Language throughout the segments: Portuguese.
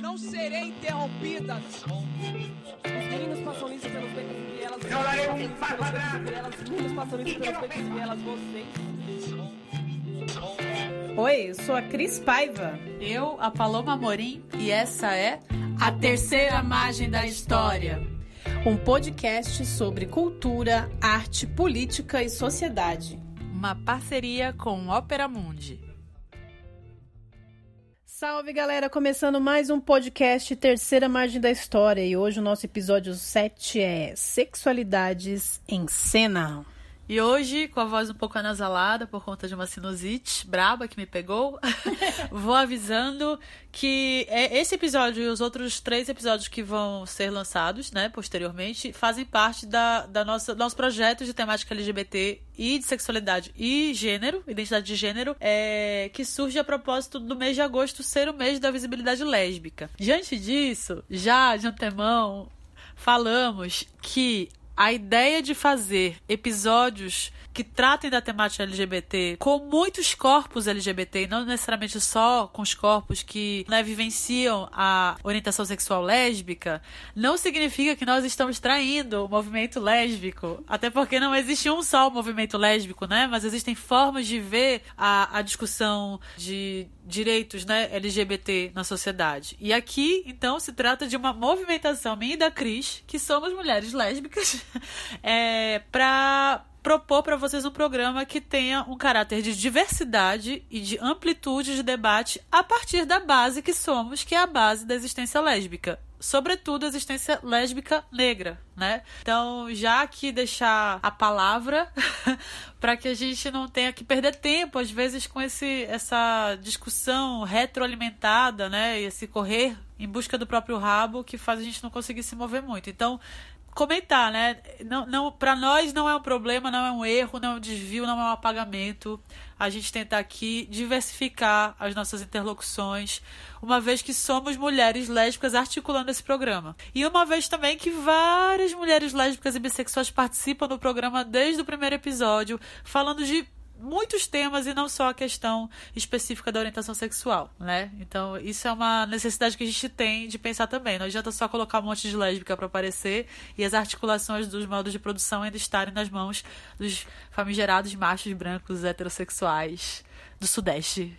Não serei interrompida. Os meninos passam isso pelos becos e vielas. Eu darei um passo atrás. Os meninos passam isso pelos becos e vielas. Vocês. Oi, eu sou a Cris Paiva. Eu, a Paloma Morim, e essa é A Terceira Margem da História. Um podcast sobre cultura, arte, política e sociedade. uma parceria com Ópera Mundi. Salve galera, começando mais um podcast Terceira Margem da História e hoje o nosso episódio 7 é Sexualidades em Cena. E hoje, com a voz um pouco anasalada por conta de uma sinusite braba que me pegou, vou avisando que é- esse episódio e os outros três episódios que vão ser lançados, né, posteriormente, fazem parte da, da nossa nosso projeto de temática LGBT e de sexualidade e gênero, identidade de gênero, é, que surge a propósito do mês de agosto ser o mês da visibilidade lésbica. Diante disso, já de antemão, falamos que a ideia de fazer episódios que tratem da temática LGBT com muitos corpos LGBT, e não necessariamente só com os corpos que né, vivenciam a orientação sexual lésbica, não significa que nós estamos traindo o movimento lésbico. Até porque não existe um só movimento lésbico, né? Mas existem formas de ver a, a discussão de direitos né, LGBT na sociedade. E aqui, então, se trata de uma movimentação minha e da Cris, que somos mulheres lésbicas, é, para propor para vocês um programa que tenha um caráter de diversidade e de amplitude de debate a partir da base que somos, que é a base da existência lésbica. Sobretudo a existência lésbica negra, né? Então, já que deixar a palavra para que a gente não tenha que perder tempo, às vezes, com esse, essa discussão retroalimentada, né? E esse correr em busca do próprio rabo que faz a gente não conseguir se mover muito. Então, comentar, né? Não, não, para nós não é um problema, não é um erro, não é um desvio, não é um apagamento. A gente tentar aqui diversificar as nossas interlocuções, uma vez que somos mulheres lésbicas articulando esse programa. E uma vez também que várias mulheres lésbicas e bissexuais participam do programa desde o primeiro episódio, falando de muitos temas e não só a questão específica da orientação sexual, né? Então, isso é uma necessidade que a gente tem de pensar também. Não adianta só colocar um monte de lésbica para aparecer e as articulações dos modos de produção ainda estarem nas mãos dos famigerados machos brancos heterossexuais do Sudeste.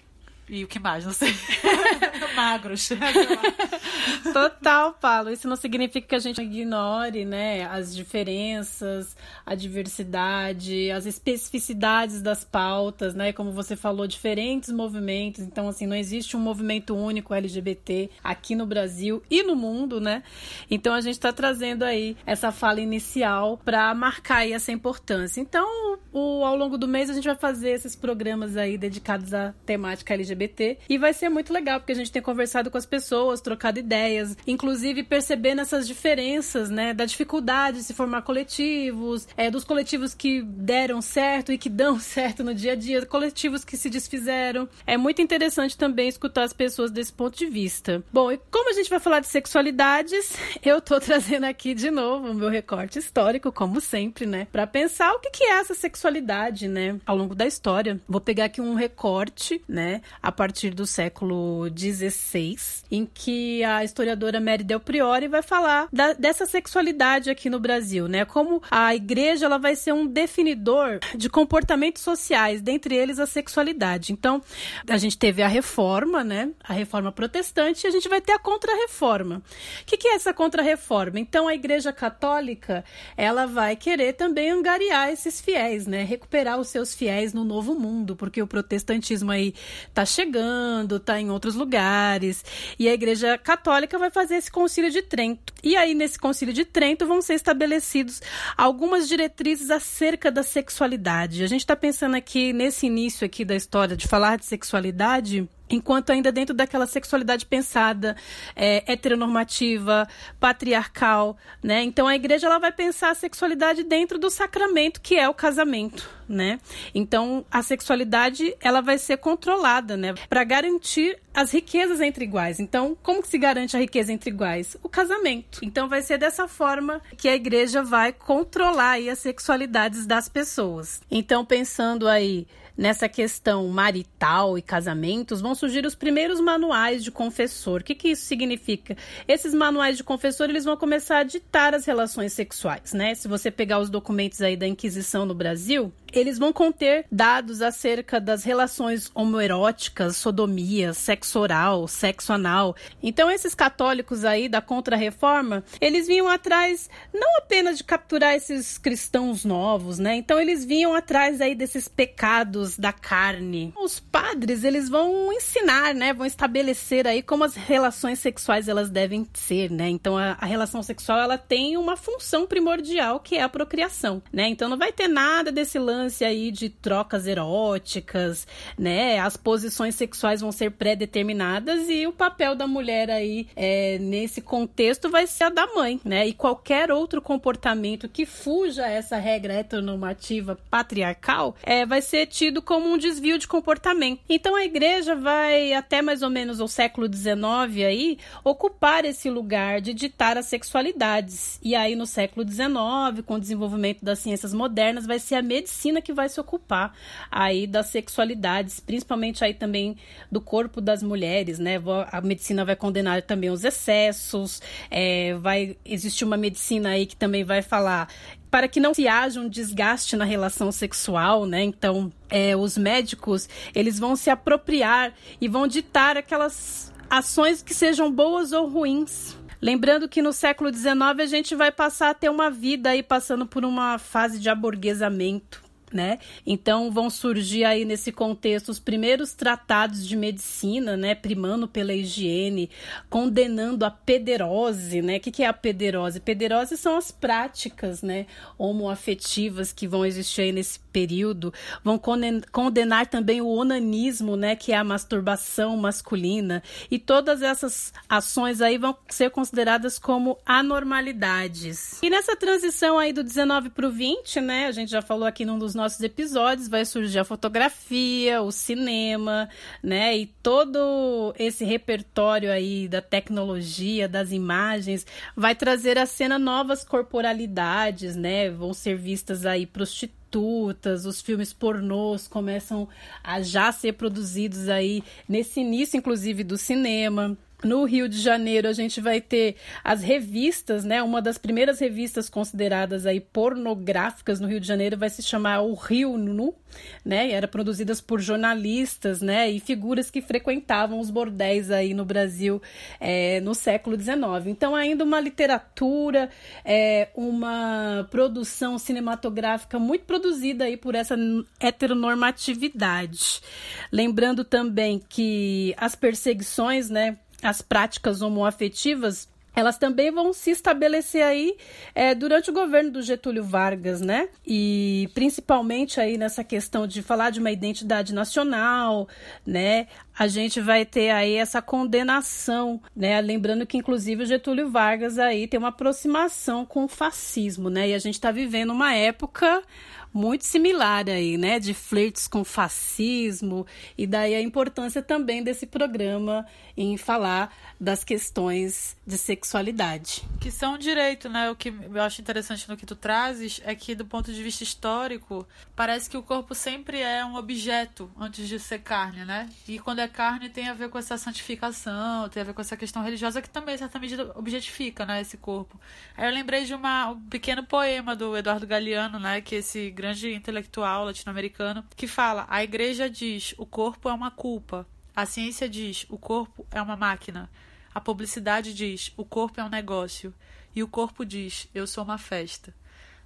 E o que mais? Não sei. Magros. Total, Paulo. Isso não significa que a gente ignore, né, as diferenças, a diversidade, as especificidades das pautas, né? Como você falou, diferentes movimentos. Então, assim, não existe um movimento único LGBT aqui no Brasil e no mundo, né? Então, a gente está trazendo aí essa fala inicial para marcar aí essa importância. Então, o, ao longo do mês a gente vai fazer esses programas aí dedicados à temática LGBT e vai ser muito legal porque a gente tem conversado com as pessoas, trocado ideias, inclusive percebendo essas diferenças, né, da dificuldade de se formar coletivos, é, dos coletivos que deram certo e que dão certo no dia a dia, coletivos que se desfizeram. É muito interessante também escutar as pessoas desse ponto de vista. Bom, e como a gente vai falar de sexualidades, eu tô trazendo aqui de novo o meu recorte histórico, como sempre, né, para pensar o que que é essa sexualidade, né, ao longo da história. Vou pegar aqui um recorte, né, a partir do século XVI, em que a historiadora Mary Del Priori vai falar da- dessa sexualidade aqui no Brasil, né? Como a igreja ela vai ser um definidor de comportamentos sociais, dentre eles a sexualidade. Então, a gente teve a reforma, né? A reforma protestante, e a gente vai ter a contra-reforma. O que, que é essa contra-reforma? Então, a igreja católica, ela vai querer também angariar esses fiéis, né? Recuperar os seus fiéis no novo mundo, porque o protestantismo aí tá chegando, tá em outros lugares, e a igreja católica vai fazer esse concílio de Trento. E aí, nesse concílio de Trento, vão ser estabelecidos algumas diretrizes acerca da sexualidade. A gente está pensando aqui nesse início aqui da história de falar de sexualidade enquanto ainda dentro daquela sexualidade pensada é, heteronormativa, patriarcal, né? Então a igreja ela vai pensar a sexualidade dentro do sacramento que é o casamento, né? Então a sexualidade ela vai ser controlada, né? Para garantir as riquezas entre iguais. Então como que se garante a riqueza entre iguais? O casamento. Então vai ser dessa forma que a igreja vai controlar aí as sexualidades das pessoas. Então pensando aí nessa questão marital e casamentos, vão surgir os primeiros manuais de confessor. O que, que isso significa? Esses manuais de confessor, eles vão começar a ditar as relações sexuais, né? Se você pegar os documentos aí da Inquisição no Brasil, eles vão conter dados acerca das relações homoeróticas, sodomia, sexo oral, sexo anal. Então, esses católicos aí da Contra-Reforma, eles vinham atrás não apenas de capturar esses cristãos novos, né? Então, eles vinham atrás aí desses pecados da carne. Os padres, eles vão ensinar, né? Vão estabelecer aí como as relações sexuais elas devem ser, né? Então, a, a relação sexual, ela tem uma função primordial que é a procriação, né? Então, não vai ter nada desse lance lance aí de trocas eróticas, né? As posições sexuais vão ser pré-determinadas e o papel da mulher aí é, nesse contexto vai ser a da mãe, né? E qualquer outro comportamento que fuja essa regra heteronormativa patriarcal é, vai ser tido como um desvio de comportamento. Então a igreja vai até mais ou menos o século XIX aí ocupar esse lugar de ditar as sexualidades. E aí no século XIX, com o desenvolvimento das ciências modernas, vai ser a medicina que vai se ocupar aí das sexualidades, principalmente aí também do corpo das mulheres, né? A medicina vai condenar também os excessos, é, vai existir uma medicina aí que também vai falar para que não se haja um desgaste na relação sexual, né? Então, é, os médicos eles vão se apropriar e vão ditar aquelas ações que sejam boas ou ruins Lembrando que no século XIX a gente vai passar a ter uma vida aí passando por uma fase de aborguesamento né? Então vão surgir aí nesse contexto os primeiros tratados de medicina, né? Primando pela higiene, condenando a pederose, né? O que, que é a pederose? Pederose são as práticas, né? Homoafetivas que vão existir aí nesse período. Vão condenar também o onanismo, né? Que é a masturbação masculina. E todas essas ações aí vão ser consideradas como anormalidades. E nessa transição aí do 19 para o 20, né? A gente já falou aqui num dos nossos episódios vai surgir a fotografia, o cinema, né? E todo esse repertório aí da tecnologia, das imagens, vai trazer à cena novas corporalidades, né? Vão ser vistas aí prostitutas, os filmes pornôs começam a já ser produzidos aí nesse início, inclusive, do cinema. No Rio de Janeiro, a gente vai ter as revistas, né? Uma das primeiras revistas consideradas aí pornográficas no Rio de Janeiro vai se chamar O Rio Nu, né? E era produzidas por jornalistas, né? E figuras que frequentavam os bordéis aí no Brasil é, no século XIX. Então, ainda uma literatura, é, uma produção cinematográfica muito produzida aí por essa heteronormatividade. Lembrando também que as perseguições, né? As práticas homoafetivas elas também vão se estabelecer aí é, durante o governo do Getúlio Vargas, né? E principalmente aí nessa questão de falar de uma identidade nacional, né? A gente vai ter aí essa condenação, né? Lembrando que inclusive o Getúlio Vargas aí tem uma aproximação com o fascismo, né? E a gente está vivendo uma época muito similar aí, né? De flirts com fascismo, e daí a importância também desse programa em falar das questões de sexualidade. Que são direito, né? O que eu acho interessante no que tu trazes é que, do ponto de vista histórico, parece que o corpo sempre é um objeto antes de ser carne, né? E quando é carne tem a ver com essa santificação, tem a ver com essa questão religiosa que também, em certa medida, objetifica, né? Esse corpo. Aí eu lembrei de uma, um pequeno poema do Eduardo Galeano, né? Que esse grande intelectual latino-americano, que fala: a igreja diz, o corpo é uma culpa. A ciência diz, o corpo é uma máquina. A publicidade diz, o corpo é um negócio. E o corpo diz, eu sou uma festa.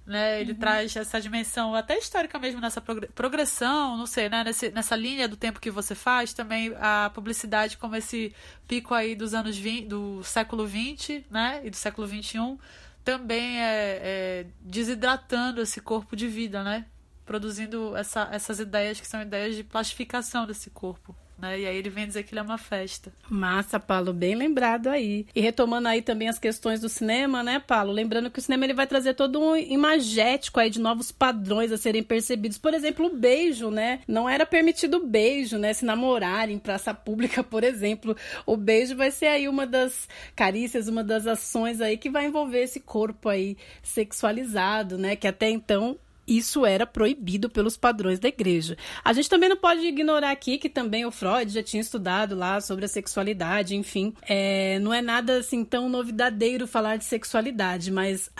Né? Ele uhum. traz essa dimensão até histórica mesmo nessa progressão, não sei, né? Nesse, nessa linha do tempo que você faz, também a publicidade como esse pico aí dos anos 20, do século XX, né? E do século XXI, também é, é desidratando esse corpo de vida, né? Produzindo essa, essas ideias que são ideias de plastificação desse corpo. Né? E aí ele vem dizer que ele é uma festa. Massa, Paulo, bem lembrado aí. E retomando aí também as questões do cinema, né, Paulo? Lembrando que o cinema ele vai trazer todo um imagético aí de novos padrões a serem percebidos. Por exemplo, o beijo, né? Não era permitido beijo, né? Se namorar em praça pública, por exemplo. O beijo vai ser aí uma das carícias, uma das ações aí que vai envolver esse corpo aí sexualizado, né? Que até então isso era proibido pelos padrões da igreja. A gente também não pode ignorar aqui que também o Freud já tinha estudado lá sobre a sexualidade, enfim. É, não é nada assim tão novidadeiro falar de sexualidade, mas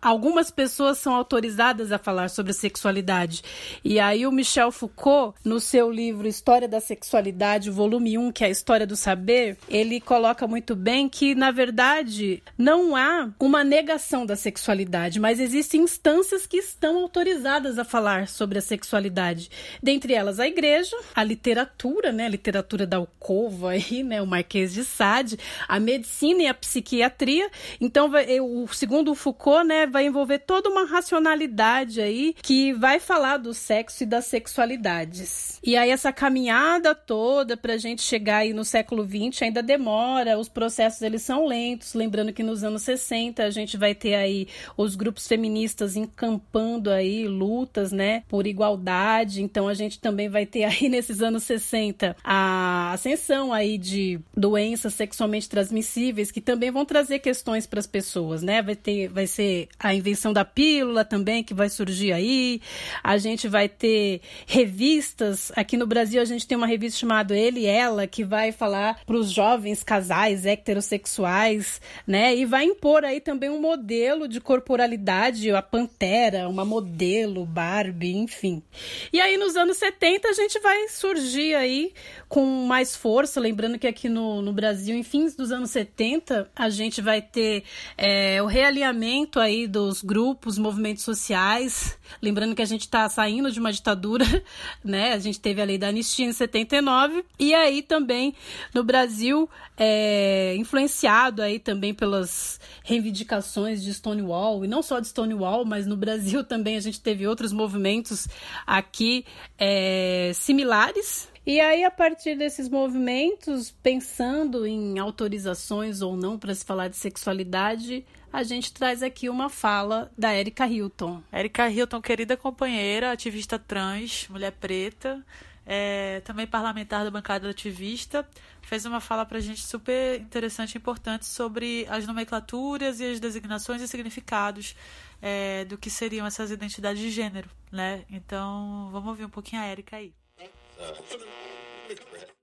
algumas pessoas são autorizadas a falar sobre sexualidade. E aí o Michel Foucault, no seu livro História da Sexualidade, volume 1, que é a História do Saber, ele coloca muito bem que, na verdade, não há uma negação da sexualidade, mas existem instâncias que estão autorizadas autorizadas a falar sobre a sexualidade. Dentre elas, a igreja, a literatura, né? A literatura da alcova aí, né? O Marquês de Sade, a medicina e a psiquiatria. Então, vai, o segundo o Foucault, né? Vai envolver toda uma racionalidade aí que vai falar do sexo e das sexualidades. E aí, essa caminhada toda para a gente chegar aí no século XX ainda demora, os processos eles são lentos. Lembrando que nos anos 60 a gente vai ter aí os grupos feministas encampando aí lutas, né, por igualdade. Então a gente também vai ter aí nesses anos 60 a ascensão aí de doenças sexualmente transmissíveis que também vão trazer questões para as pessoas, né? Vai ter vai ser a invenção da pílula também que vai surgir aí. A gente vai ter revistas, aqui no Brasil a gente tem uma revista chamada Ele e Ela que vai falar para os jovens casais heterossexuais, né? E vai impor aí também um modelo de corporalidade, a pantera, uma modelo Barbie, enfim. E aí nos anos 70 a gente vai surgir aí com mais força, lembrando que aqui no, no Brasil, em fins dos anos 70, a gente vai ter é, o realinhamento aí dos grupos, movimentos sociais, lembrando que a gente está saindo de uma ditadura, né? A gente teve a lei da anistia em 79, e aí também no Brasil, é, influenciado aí também pelas reivindicações de Stonewall, e não só de Stonewall, mas no Brasil também a gente teve outros movimentos aqui é, similares, e aí, a partir desses movimentos, pensando em autorizações ou não para se falar de sexualidade, a gente traz aqui uma fala da Erika Hilton. Erika Hilton, querida companheira, ativista trans, mulher preta, é, também parlamentar da bancada ativista, fez uma fala para a gente super interessante e importante sobre as nomenclaturas e as designações e significados é, do que seriam essas identidades de gênero, né? Então, vamos ouvir um pouquinho a Erika aí.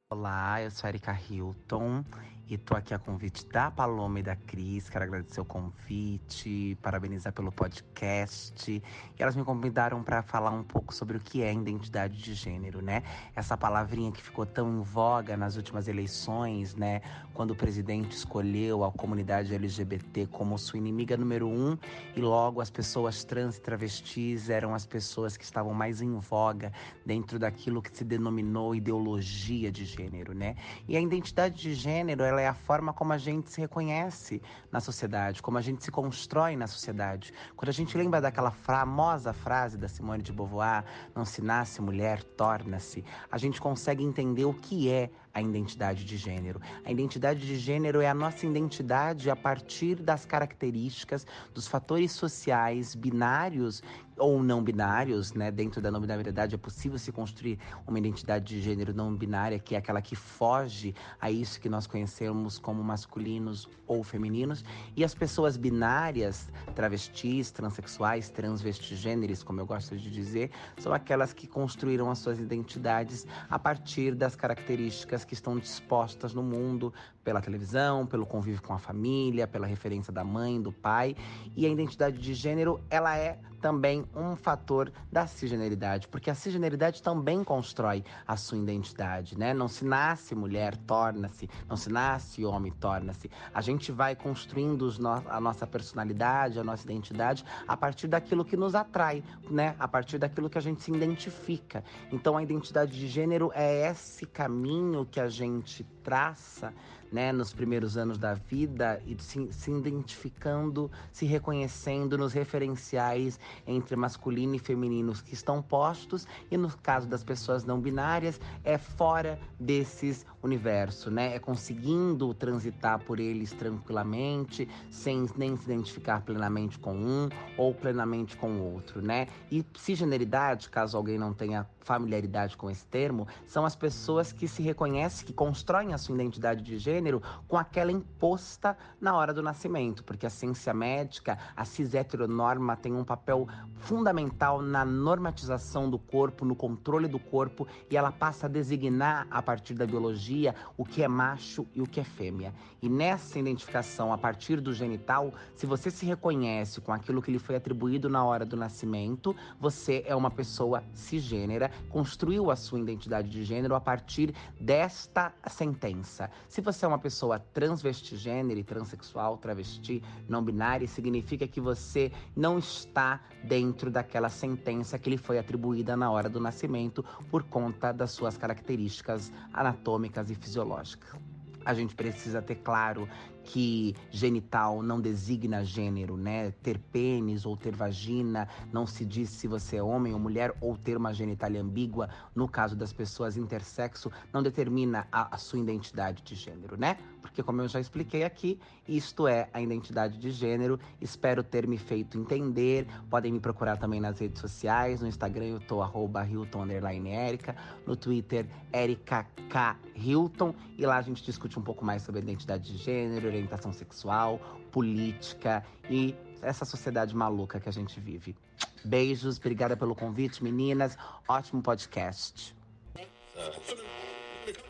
Olá, eu sou a Erika Hilton e tô aqui a convite da Paloma e da Cris. Quero agradecer o convite, parabenizar pelo podcast. E elas me convidaram para falar um pouco sobre o que é identidade de gênero, né? Essa palavrinha que ficou tão em voga nas últimas eleições, né? Quando o presidente escolheu a comunidade LGBT como sua inimiga número um, e logo as pessoas trans e travestis eram as pessoas que estavam mais em voga dentro daquilo que se denominou ideologia de gênero, né? E a identidade de gênero, ela ela é a forma como a gente se reconhece na sociedade, como a gente se constrói na sociedade. Quando a gente lembra daquela famosa frase da Simone de Beauvoir, não se nasce mulher, torna-se, a gente consegue entender o que é a identidade de gênero. A identidade de gênero é a nossa identidade a partir das características, dos fatores sociais binários ou não binários, né? Dentro da não binariedade é possível se construir uma identidade de gênero não binária, que é aquela que foge a isso que nós conhecemos como masculinos ou femininos, e as pessoas binárias, travestis, transexuais, transvestigêneres, como eu gosto de dizer, são aquelas que construíram as suas identidades a partir das características que estão dispostas no mundo pela televisão, pelo convívio com a família, pela referência da mãe, do pai. E a identidade de gênero, ela é também um fator da cisgeneridade, porque a cisgeneridade também constrói a sua identidade, né? Não se nasce mulher, torna-se, não se nasce homem, torna-se. A gente vai construindo no a nossa personalidade, a nossa identidade a partir daquilo que nos atrai, né? A partir daquilo que a gente se identifica. Então a identidade de gênero é esse caminho que a gente traça né, nos primeiros anos da vida e se, se, identificando, se reconhecendo nos referenciais entre masculino e feminino que estão postos. E no caso das pessoas não binárias é fora desses universos, né? É conseguindo transitar por eles tranquilamente, sem nem se identificar plenamente com um ou plenamente com o outro, né? E cisgeneridade, caso alguém não tenha familiaridade com esse termo, são as pessoas que se reconhecem, que constroem a sua identidade de gênero gênero com aquela imposta na hora do nascimento, porque a ciência médica, a cis heteronorma tem um papel fundamental na normatização do corpo, no controle do corpo e ela passa a designar a partir da biologia o que é macho e o que é fêmea. E nessa identificação a partir do genital, se você se reconhece com aquilo que lhe foi atribuído na hora do nascimento, você é uma pessoa cisgênera, construiu a sua identidade de gênero a partir desta sentença. Se você é uma pessoa transvestigênero transexual, travesti, não binária, significa que você não está dentro daquela sentença que lhe foi atribuída na hora do nascimento por conta das suas características anatômicas e fisiológicas. A gente precisa ter claro que genital não designa gênero, né? Ter pênis ou ter vagina não se diz se você é homem ou mulher ou ter uma genitália ambígua, no caso das pessoas intersexo, não determina a, a sua identidade de gênero, né? Porque como eu já expliquei aqui, isto é a identidade de gênero. Espero ter me feito entender. Podem me procurar também nas redes sociais. No Instagram eu tô arroba Hilton Erica. No Twitter, Erika K. Hilton. E lá a gente discute um pouco mais sobre identidade de gênero, orientação sexual, política e essa sociedade maluca que a gente vive. Beijos, obrigada pelo convite, meninas. Ótimo podcast.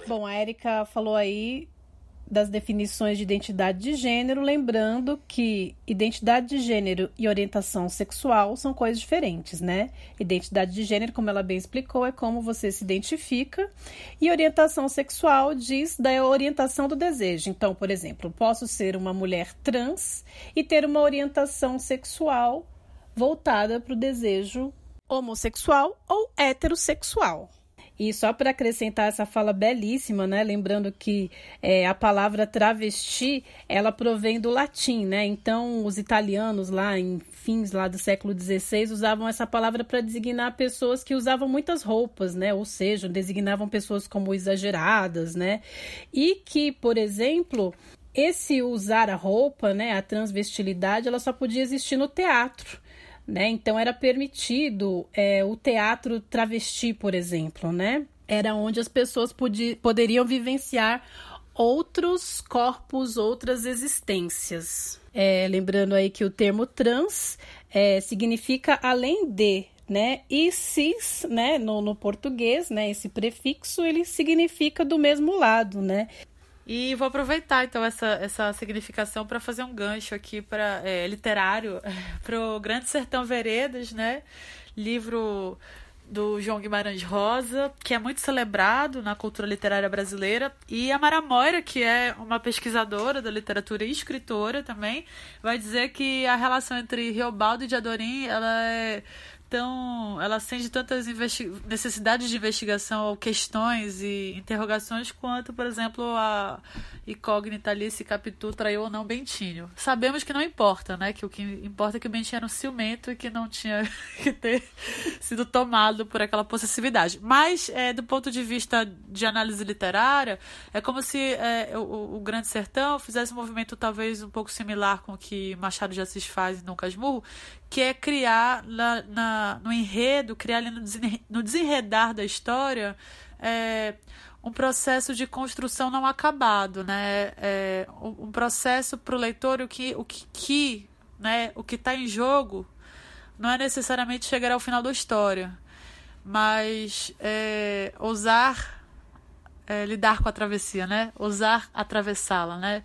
Bom, a Erika falou aí das definições de identidade de gênero, lembrando que identidade de gênero e orientação sexual são coisas diferentes, né? Identidade de gênero, como ela bem explicou, é como você se identifica, e orientação sexual diz da orientação do desejo. Então, por exemplo, posso ser uma mulher trans e ter uma orientação sexual voltada para o desejo homossexual ou heterossexual. E só para acrescentar essa fala belíssima, né? Lembrando que é, a palavra travesti ela provém do latim, né? Então os italianos lá em fins lá do século XVI usavam essa palavra para designar pessoas que usavam muitas roupas, né? Ou seja, designavam pessoas como exageradas, né? E que, por exemplo, esse usar a roupa, né, a transvestilidade, ela só podia existir no teatro. Né? Então era permitido é, o teatro travesti, por exemplo, né? Era onde as pessoas poderiam vivenciar outros corpos, outras existências. É, lembrando aí que o termo trans é, significa além de, né? E cis, né, no, no, português, né, esse prefixo, ele significa do mesmo lado, né? E vou aproveitar então essa, essa significação para fazer um gancho aqui para é, literário para o Grande Sertão Veredas, né? Livro do João Guimarães Rosa, que é muito celebrado na cultura literária brasileira, e a Mara Moira, que é uma pesquisadora da literatura e escritora também, vai dizer que a relação entre Riobaldo e Diadorim, ela é então, ela acende tantas necessidades de investigação ou questões e interrogações quanto, por exemplo, a incógnita ali se Capitu traiu ou não Bentinho. Sabemos que não importa, né? Que o que importa é que o Bentinho era um ciumento e que não tinha que ter sido tomado por aquela possessividade. Mas, é, do ponto de vista de análise literária, é como se é, o, o, Grande Sertão fizesse um movimento talvez um pouco similar com o que Machado de Assis faz em Dom Casmurro, que é criar na, na, no enredo, criar ali no desenredar da história é, um processo de construção não acabado, né? É, um processo para o leitor o que, o que, que né? o que está em jogo não é necessariamente chegar ao final da história, mas é, ousar é, lidar com a travessia, né? Ousar atravessá-la, né?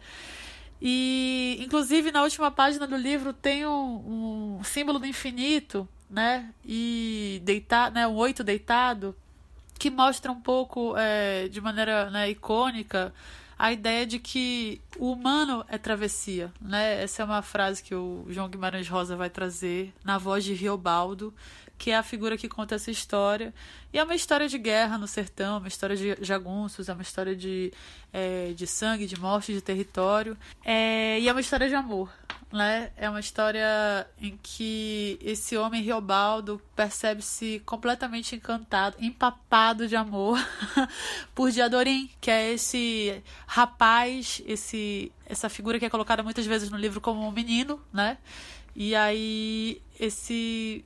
E, inclusive, na última página do livro tem um, um símbolo do infinito, né? E deitar, né? Um oito deitado, que mostra um pouco, é, de maneira né, icônica, a ideia de que o humano é travessia, né? Essa é uma frase que o João Guimarães Rosa vai trazer na voz de Riobaldo, que é a figura que conta essa história. E é uma história de guerra no sertão, uma história de jagunços, é uma história de, é, de sangue, de morte, de território. É, e é uma história de amor. Né? É uma história em que esse homem Riobaldo percebe-se completamente encantado, empapado de amor por Diadorim, que é esse rapaz, esse essa figura que é colocada muitas vezes no livro como um menino, né? E aí esse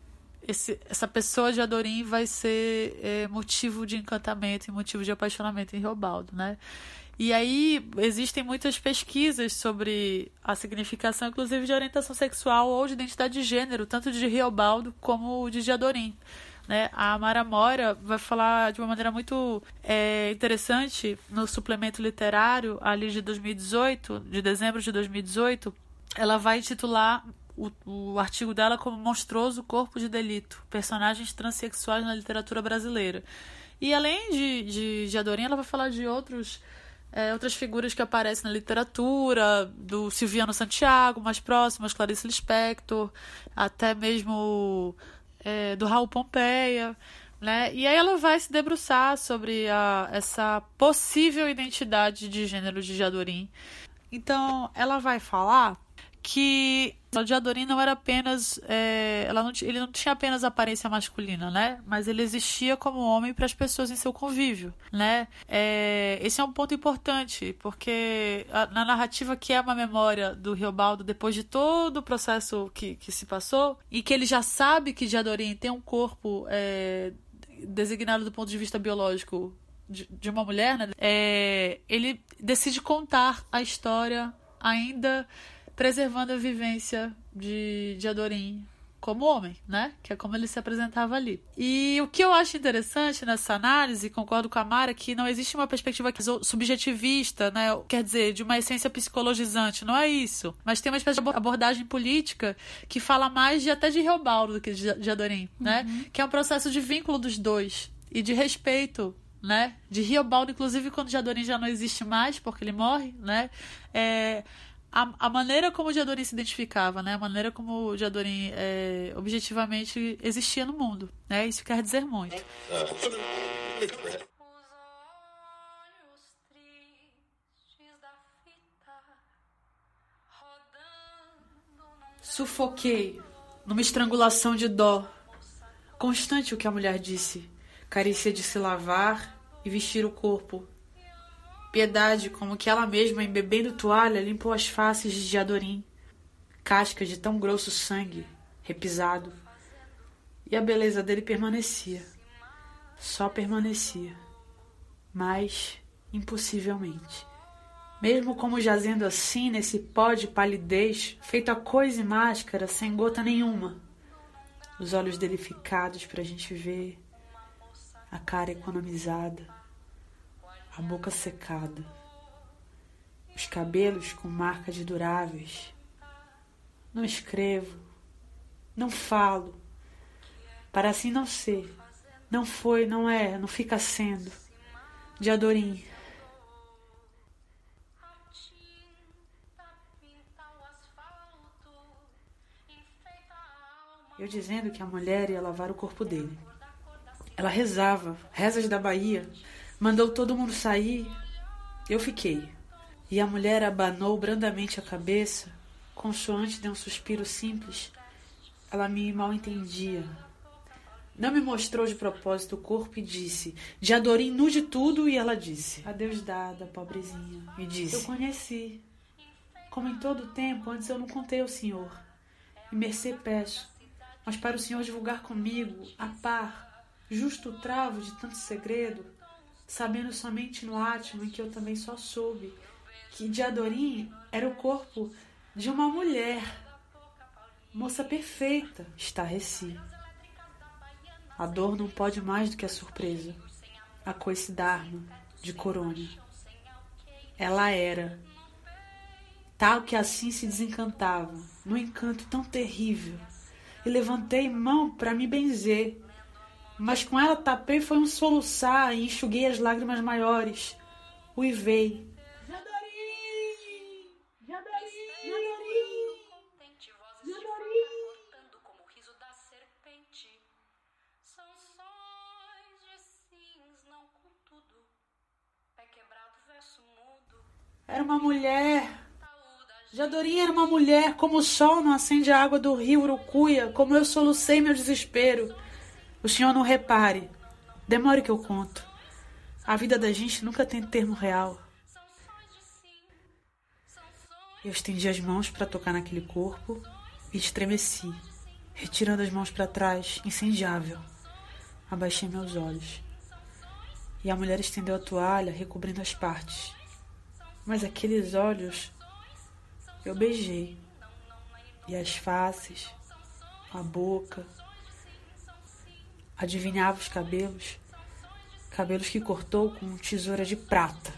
esse, essa pessoa de Adorim vai ser é, motivo de encantamento e motivo de apaixonamento em Riobaldo, né? E aí existem muitas pesquisas sobre a significação, inclusive, de orientação sexual ou de identidade de gênero, tanto de Riobaldo como de Diadorim. Né? A Mara Mora vai falar de uma maneira muito é, interessante no suplemento literário ali de 2018, de dezembro de 2018, ela vai titular o, o artigo dela como Monstruoso Corpo de Delito, personagens transexuais na literatura brasileira. E além de, de, de Adorim, ela vai falar de outros é, outras figuras que aparecem na literatura, do Silviano Santiago, mais próximas, Clarice Lispector, até mesmo é, do Raul Pompeia. Né? E aí ela vai se debruçar sobre a, essa possível identidade de gênero de Jadorim. Então, ela vai falar que o Diadorim não era apenas. É, ela não, ele não tinha apenas aparência masculina, né? Mas ele existia como homem para as pessoas em seu convívio, né? É, esse é um ponto importante, porque a, na narrativa que é uma memória do Riobaldo, depois de todo o processo que, que se passou, e que ele já sabe que Diadorim tem um corpo é, designado do ponto de vista biológico de, de uma mulher, né? É, ele decide contar a história ainda preservando a vivência de, de Adorim como homem, né? Que é como ele se apresentava ali. E o que eu acho interessante nessa análise, concordo com a Mara, que não existe uma perspectiva subjetivista, né? Quer dizer, de uma essência psicologizante, não é isso. Mas tem uma espécie de abordagem política que fala mais de até de Reobaldo do que de, Adorim, né? Uhum. Que é um processo de vínculo dos dois e de respeito né? De Riobaldo, inclusive, quando Jadorim já não existe mais, porque ele morre, né? É, a, a maneira como o Diadorim se identificava, né? A maneira como o Diadorim é, objetivamente existia no mundo, né? Isso quer dizer muito. Sufoquei numa estrangulação de dó. Constante o que a mulher disse. Carícia de se lavar e vestir o corpo Piedade, como que ela mesma, embebendo toalha, limpou as faces de Adorim, cascas de tão grosso sangue, repisado. E a beleza dele permanecia. Só permanecia. Mas, impossivelmente. Mesmo como jazendo assim nesse pó de palidez, feito a coisa e máscara, sem gota nenhuma. Os olhos dele ficados pra gente ver, a cara economizada a boca secada, os cabelos com marcas duráveis. Não escrevo, não falo, para assim não ser. Não foi, não é, não fica sendo. De Adorim. Eu dizendo que a mulher ia lavar o corpo dele. Ela rezava, rezas da Bahia, Mandou todo mundo sair. Eu fiquei. E a mulher abanou brandamente a cabeça, consoante de um suspiro simples. Ela me mal entendia. Não me mostrou de propósito o corpo e disse: De Adorim nu de tudo, e ela disse: Adeus dada, pobrezinha. Me disse: Eu conheci. Como em todo tempo, antes eu não contei ao senhor. E mercê peço, mas para o senhor divulgar comigo, a par, justo o travo de tanto segredo, sabendo somente no átimo em que eu também só soube que Diadorim era o corpo de uma mulher, moça perfeita, estarreci. A dor não pode mais do que a surpresa, a coice d'arma de corona. Ela era, tal que assim se desencantava, no encanto tão terrível, e levantei mão para me benzer mas com ela tapei foi um soluçar e enxuguei as lágrimas maiores. Uivei. Era uma mulher. Jadorim era uma mulher, como o sol não acende a água do rio Urucuia, como eu solucei meu desespero. O senhor não repare. Demore que eu conto. A vida da gente nunca tem termo real. Eu estendi as mãos para tocar naquele corpo e estremeci, retirando as mãos para trás, incendiável. Abaixei meus olhos. E a mulher estendeu a toalha, recobrindo as partes. Mas aqueles olhos eu beijei. E as faces, a boca. Adivinhava os cabelos, cabelos que cortou com tesoura de prata.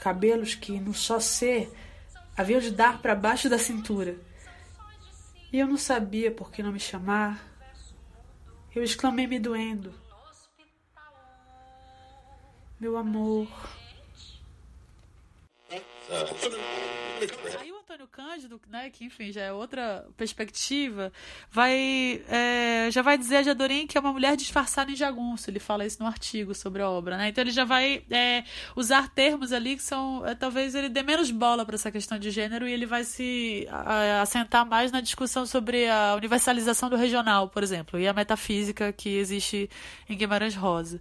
Cabelos que no só ser haviam de dar para baixo da cintura. E eu não sabia por que não me chamar. Eu exclamei me doendo. Meu amor. Antônio Cândido, né, que enfim já é outra perspectiva, vai é, já vai dizer a Jadorim que é uma mulher disfarçada em jagunço. Ele fala isso no artigo sobre a obra, né? Então ele já vai é, usar termos ali que são é, talvez ele dê menos bola para essa questão de gênero e ele vai se a, assentar mais na discussão sobre a universalização do regional, por exemplo, e a metafísica que existe em Guimarães Rosa.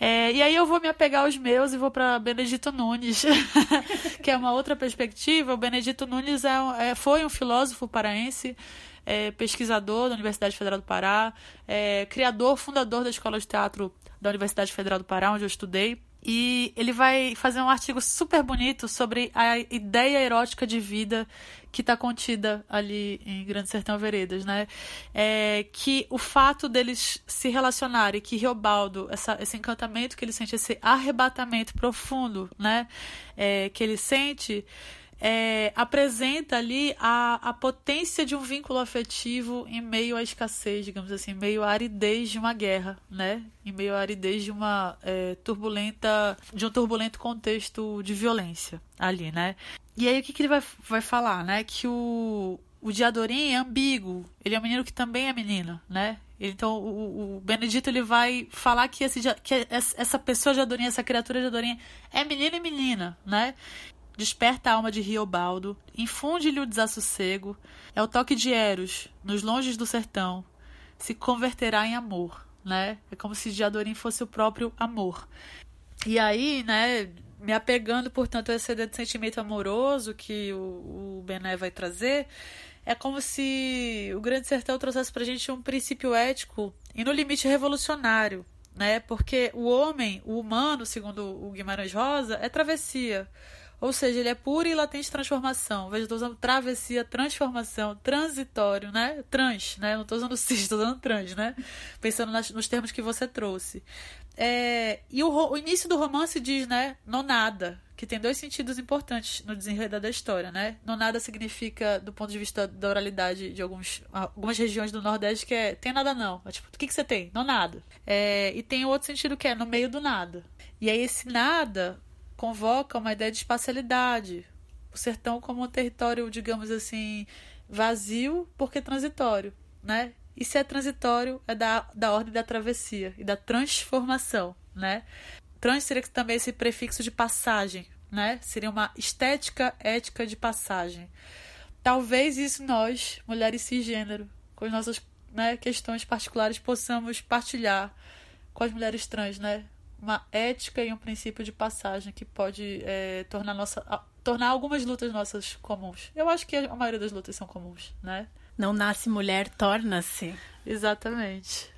É, e aí eu vou me apegar aos meus e vou para Benedito Nunes, que é uma outra perspectiva. O Benedito Nunes é, é foi um filósofo paraense, é, pesquisador da Universidade Federal do Pará, é, criador, fundador da Escola de Teatro da Universidade Federal do Pará, onde eu estudei. E ele vai fazer um artigo super bonito sobre a ideia erótica de vida que está contida ali em Grande Sertão Veredas, né? É, que o fato deles se relacionarem, que Riobaldo, essa, esse encantamento que ele sente, esse arrebatamento profundo, né? É, que ele sente, é, apresenta ali a, a potência de um vínculo afetivo em meio à escassez, digamos assim, em meio à aridez de uma guerra, né? Em meio à aridez de uma é, turbulenta, de um turbulento contexto de violência ali, né? E aí o que, que ele vai, vai falar, né? Que o, o Diadorim é ambíguo, ele é um menino que também é menina, né? Então o, o Benedito ele vai falar que, esse, que essa pessoa de Adorim, essa criatura de Adorim é menino e menina, né? Desperta a alma de Riobaldo, infunde-lhe o desassossego, é o toque de Eros, nos longes do sertão, se converterá em amor, né? É como se Diadorim fosse o próprio amor. E aí, né, me apegando, portanto, a esse sentimento amoroso que o, o Bené vai trazer, é como se o Grande Sertão trouxesse pra gente um princípio ético e no limite revolucionário, né? Porque o homem, o humano, segundo o Guimarães Rosa, é travessia. Ou seja, ele é pura e latente transformação. Veja, estou usando travessia, transformação, transitório, né? Trans, né? Não estou usando cis, estou usando trans, né? Pensando nas, nos termos que você trouxe. É, e o, o, início do romance diz, né? Nonada, que tem dois sentidos importantes no desenredo da história, né? Nonada significa, do ponto de vista da oralidade de alguns, algumas regiões do Nordeste, que é tem nada não. É tipo, o que, que você tem? Não nada. É, e tem outro sentido que é no meio do nada. E aí esse nada convoca uma ideia de espacialidade. O sertão como um território, digamos assim, vazio porque transitório, né? E se é transitório, é da, da ordem da travessia e da transformação, né? Trans seria também esse prefixo de passagem, né? Seria uma estética ética de passagem. Talvez isso nós, mulheres cisgênero, com as nossas né, questões particulares, possamos partilhar com as mulheres trans, né? Uma ética e um princípio de passagem que pode é, tornar, nossa, tornar algumas lutas nossas comuns. Eu acho que a maioria das lutas são comuns, né? Não nasce mulher, torna-se. Exatamente.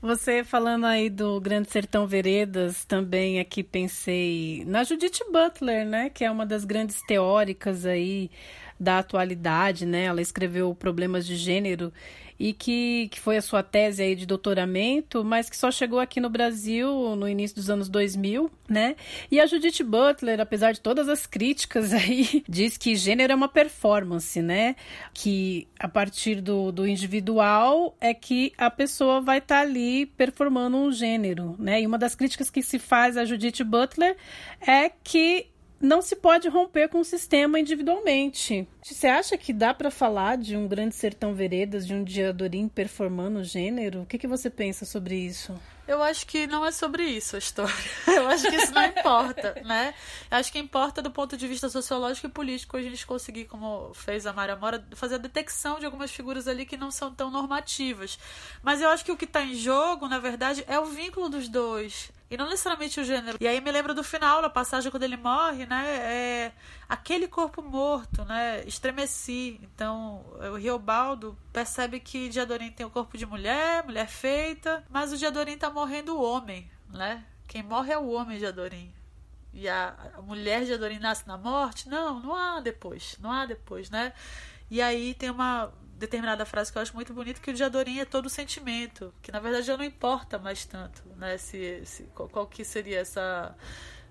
Você falando aí do Grande Sertão Veredas, também aqui pensei na Judith Butler, né? Que é uma das grandes teóricas aí da atualidade, né? Ela escreveu Problemas de Gênero e que, que foi a sua tese aí de doutoramento, mas que só chegou aqui no Brasil no início dos anos 2000, né? E a Judith Butler, apesar de todas as críticas aí, diz que gênero é uma performance, né? Que a partir do, do individual é que a pessoa vai estar tá ali performando um gênero, né? E uma das críticas que se faz a Judith Butler é que não se pode romper com o sistema individualmente. Você acha que dá para falar de um grande sertão veredas, de um diadorim performando o gênero? O que, que você pensa sobre isso? Eu acho que não é sobre isso a história. Eu acho que isso não importa, né? Eu acho que importa do ponto de vista sociológico e político a gente conseguir, como fez a Maria Mora, fazer a detecção de algumas figuras ali que não são tão normativas. Mas eu acho que o que está em jogo, na verdade, é o vínculo dos dois. E não necessariamente o gênero. E aí me lembra do final, da passagem quando ele morre, né? É aquele corpo morto, né? Estremeci. Então, o Riobaldo percebe que Diadorim tem o corpo de mulher, mulher feita, mas o Diadorim tá morrendo o homem, né? Quem morre é o homem de Adorim. e a, a mulher de Adorim nasce na morte. Não, não há depois, não há depois, né? E aí tem uma determinada frase que eu acho muito bonita que o de Adorim é todo sentimento, que na verdade já não importa mais tanto, né? Se, se qual, qual que seria essa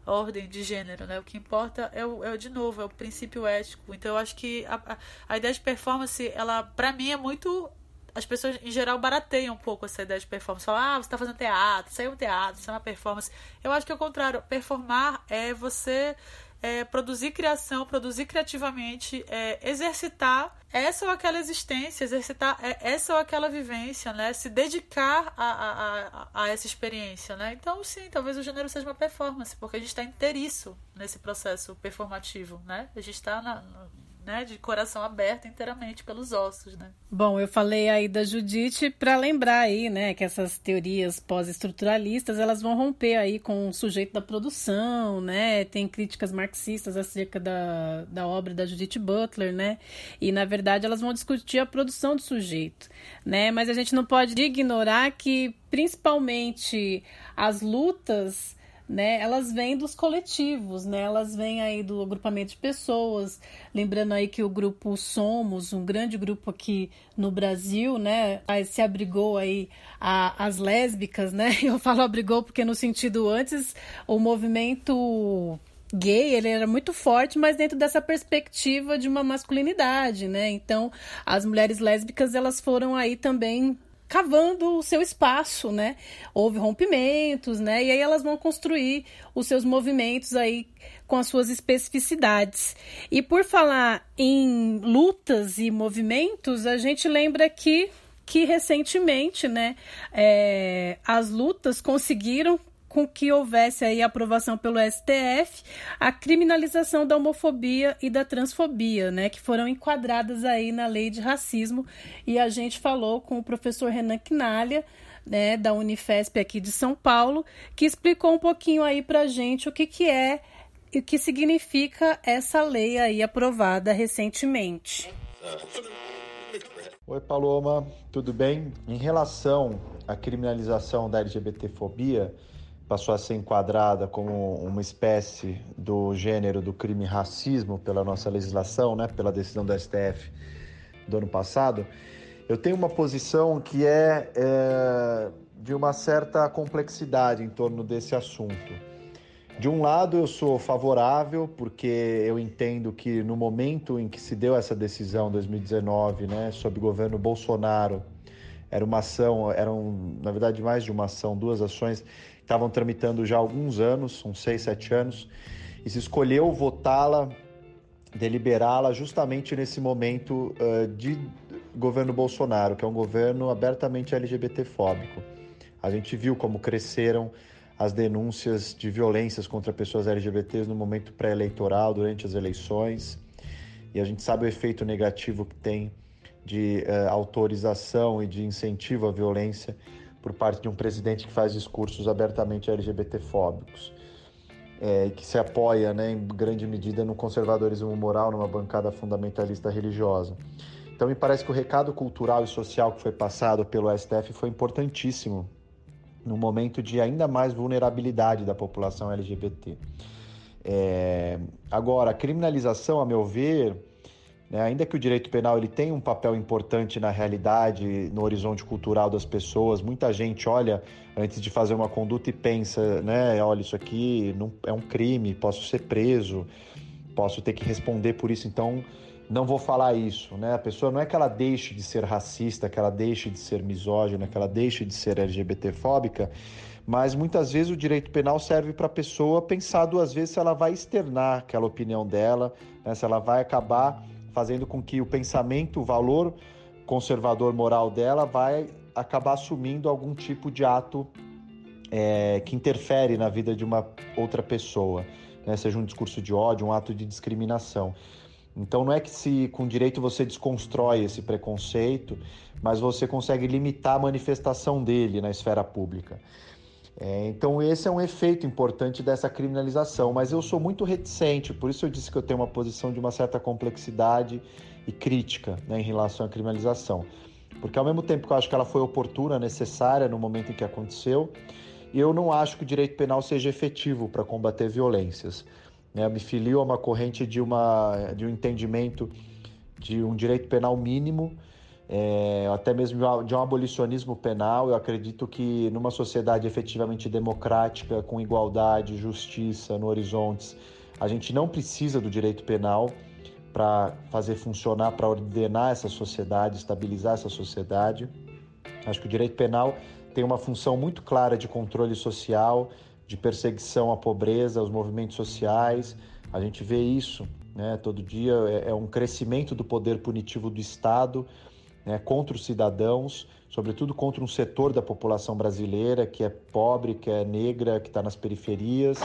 ordem de gênero, né? O que importa é o, é de novo, é o princípio ético. Então eu acho que a, a, a ideia de performance, ela para mim é muito as pessoas em geral barateiam um pouco essa ideia de performance. Falam, ah, você está fazendo teatro, aí é um teatro, isso é uma performance. Eu acho que é o contrário. Performar é você é, produzir criação, produzir criativamente, é, exercitar essa ou aquela existência, exercitar é, essa ou aquela vivência, né? Se dedicar a, a, a, a, essa experiência, né? Então, sim, talvez o gênero seja uma performance, porque a gente está inteiriço nesse processo performativo, né? A gente está né, de coração aberto inteiramente pelos ossos, né? Bom, eu falei aí da Judite para lembrar aí, né, que essas teorias pós-estruturalistas, elas vão romper aí com o sujeito da produção, né? Tem críticas marxistas acerca da, da obra da Judith Butler, né? E na verdade elas vão discutir a produção do sujeito, né? Mas a gente não pode ignorar que principalmente as lutas né? Elas vêm dos coletivos, né? Elas vêm aí do agrupamento de pessoas. Lembrando aí que o grupo Somos, um grande grupo aqui no Brasil, né? Se abrigou aí a, as lésbicas, né? Eu falo abrigou porque no sentido antes o movimento gay, ele era muito forte, mas dentro dessa perspectiva de uma masculinidade, né? Então, as mulheres lésbicas, elas foram aí também cavando o seu espaço, né? Houve rompimentos, né? E aí elas vão construir os seus movimentos aí com as suas especificidades. E por falar em lutas e movimentos, a gente lembra que que recentemente, né, é, as lutas conseguiram com que houvesse aí aprovação pelo STF a criminalização da homofobia e da transfobia, né, que foram enquadradas aí na lei de racismo. E a gente falou com o professor Renan Quinalha, né, da Unifesp aqui de São Paulo, que explicou um pouquinho aí pra gente o que que é e o que significa essa lei aí aprovada recentemente. Oi, Paloma, tudo bem? Em relação à criminalização da LGBTfobia, passou a ser enquadrada como uma espécie do gênero do crime racismo pela nossa legislação, né, pela decisão do STF do ano passado, eu tenho uma posição que é, é de uma certa complexidade em torno desse assunto. De um lado, eu sou favorável, porque eu entendo que no momento em que se deu essa decisão, 2019, né, sob o governo Bolsonaro, era uma ação, eram, na verdade, mais de uma ação, duas ações estavam tramitando já há alguns anos, uns 6, 7 anos, e se escolheu votá-la, deliberá-la justamente nesse momento uh, de governo Bolsonaro, que é um governo abertamente LGBTfóbico. A gente viu como cresceram as denúncias de violências contra pessoas LGBTs no momento pré-eleitoral, durante as eleições, e a gente sabe o efeito negativo que tem de uh, autorização e de incentivo à violência por parte de um presidente que faz discursos abertamente LGBTfóbicos, é, que se apoia, né, em grande medida, no conservadorismo moral, numa bancada fundamentalista religiosa. Então, me parece que o recado cultural e social que foi passado pelo STF foi importantíssimo no momento de ainda mais vulnerabilidade da população LGBT. É... Agora, a criminalização, a meu ver, né? Ainda que o direito penal ele tenha um papel importante na realidade, no horizonte cultural das pessoas, muita gente olha antes de fazer uma conduta e pensa, né, olha, isso aqui não, é um crime, posso ser preso, posso ter que responder por isso, então não vou falar isso, né? A pessoa não é que ela deixe de ser racista, que ela deixe de ser misógina, que ela deixe de ser LGBTfóbica, mas muitas vezes o direito penal serve para a pessoa pensar duas vezes se ela vai externar aquela opinião dela, né? se ela vai acabar fazendo com que o pensamento, o valor conservador moral dela vai acabar assumindo algum tipo de ato é, que interfere na vida de uma outra pessoa, né? seja um discurso de ódio, um ato de discriminação. Então não é que se com direito você desconstrói esse preconceito, mas você consegue limitar a manifestação dele na esfera pública. É, então, esse é um efeito importante dessa criminalização, mas eu sou muito reticente, por isso eu disse que eu tenho uma posição de uma certa complexidade e crítica né, em relação à criminalização. Porque, ao mesmo tempo que eu acho que ela foi oportuna, necessária no momento em que aconteceu, eu não acho que o direito penal seja efetivo para combater violências. Né? Me filio a uma corrente de, uma, de um entendimento de um direito penal mínimo, é, até mesmo de um abolicionismo penal. Eu acredito que numa sociedade efetivamente democrática, com igualdade, justiça no horizontes, a gente não precisa do direito penal para fazer funcionar, para ordenar essa sociedade, estabilizar essa sociedade. Acho que o direito penal tem uma função muito clara de controle social, de perseguição à pobreza, aos movimentos sociais. A gente vê isso né, todo dia, é, é um crescimento do poder punitivo do Estado né, contra os cidadãos, sobretudo contra um setor da população brasileira que é pobre, que é negra, que está nas periferias.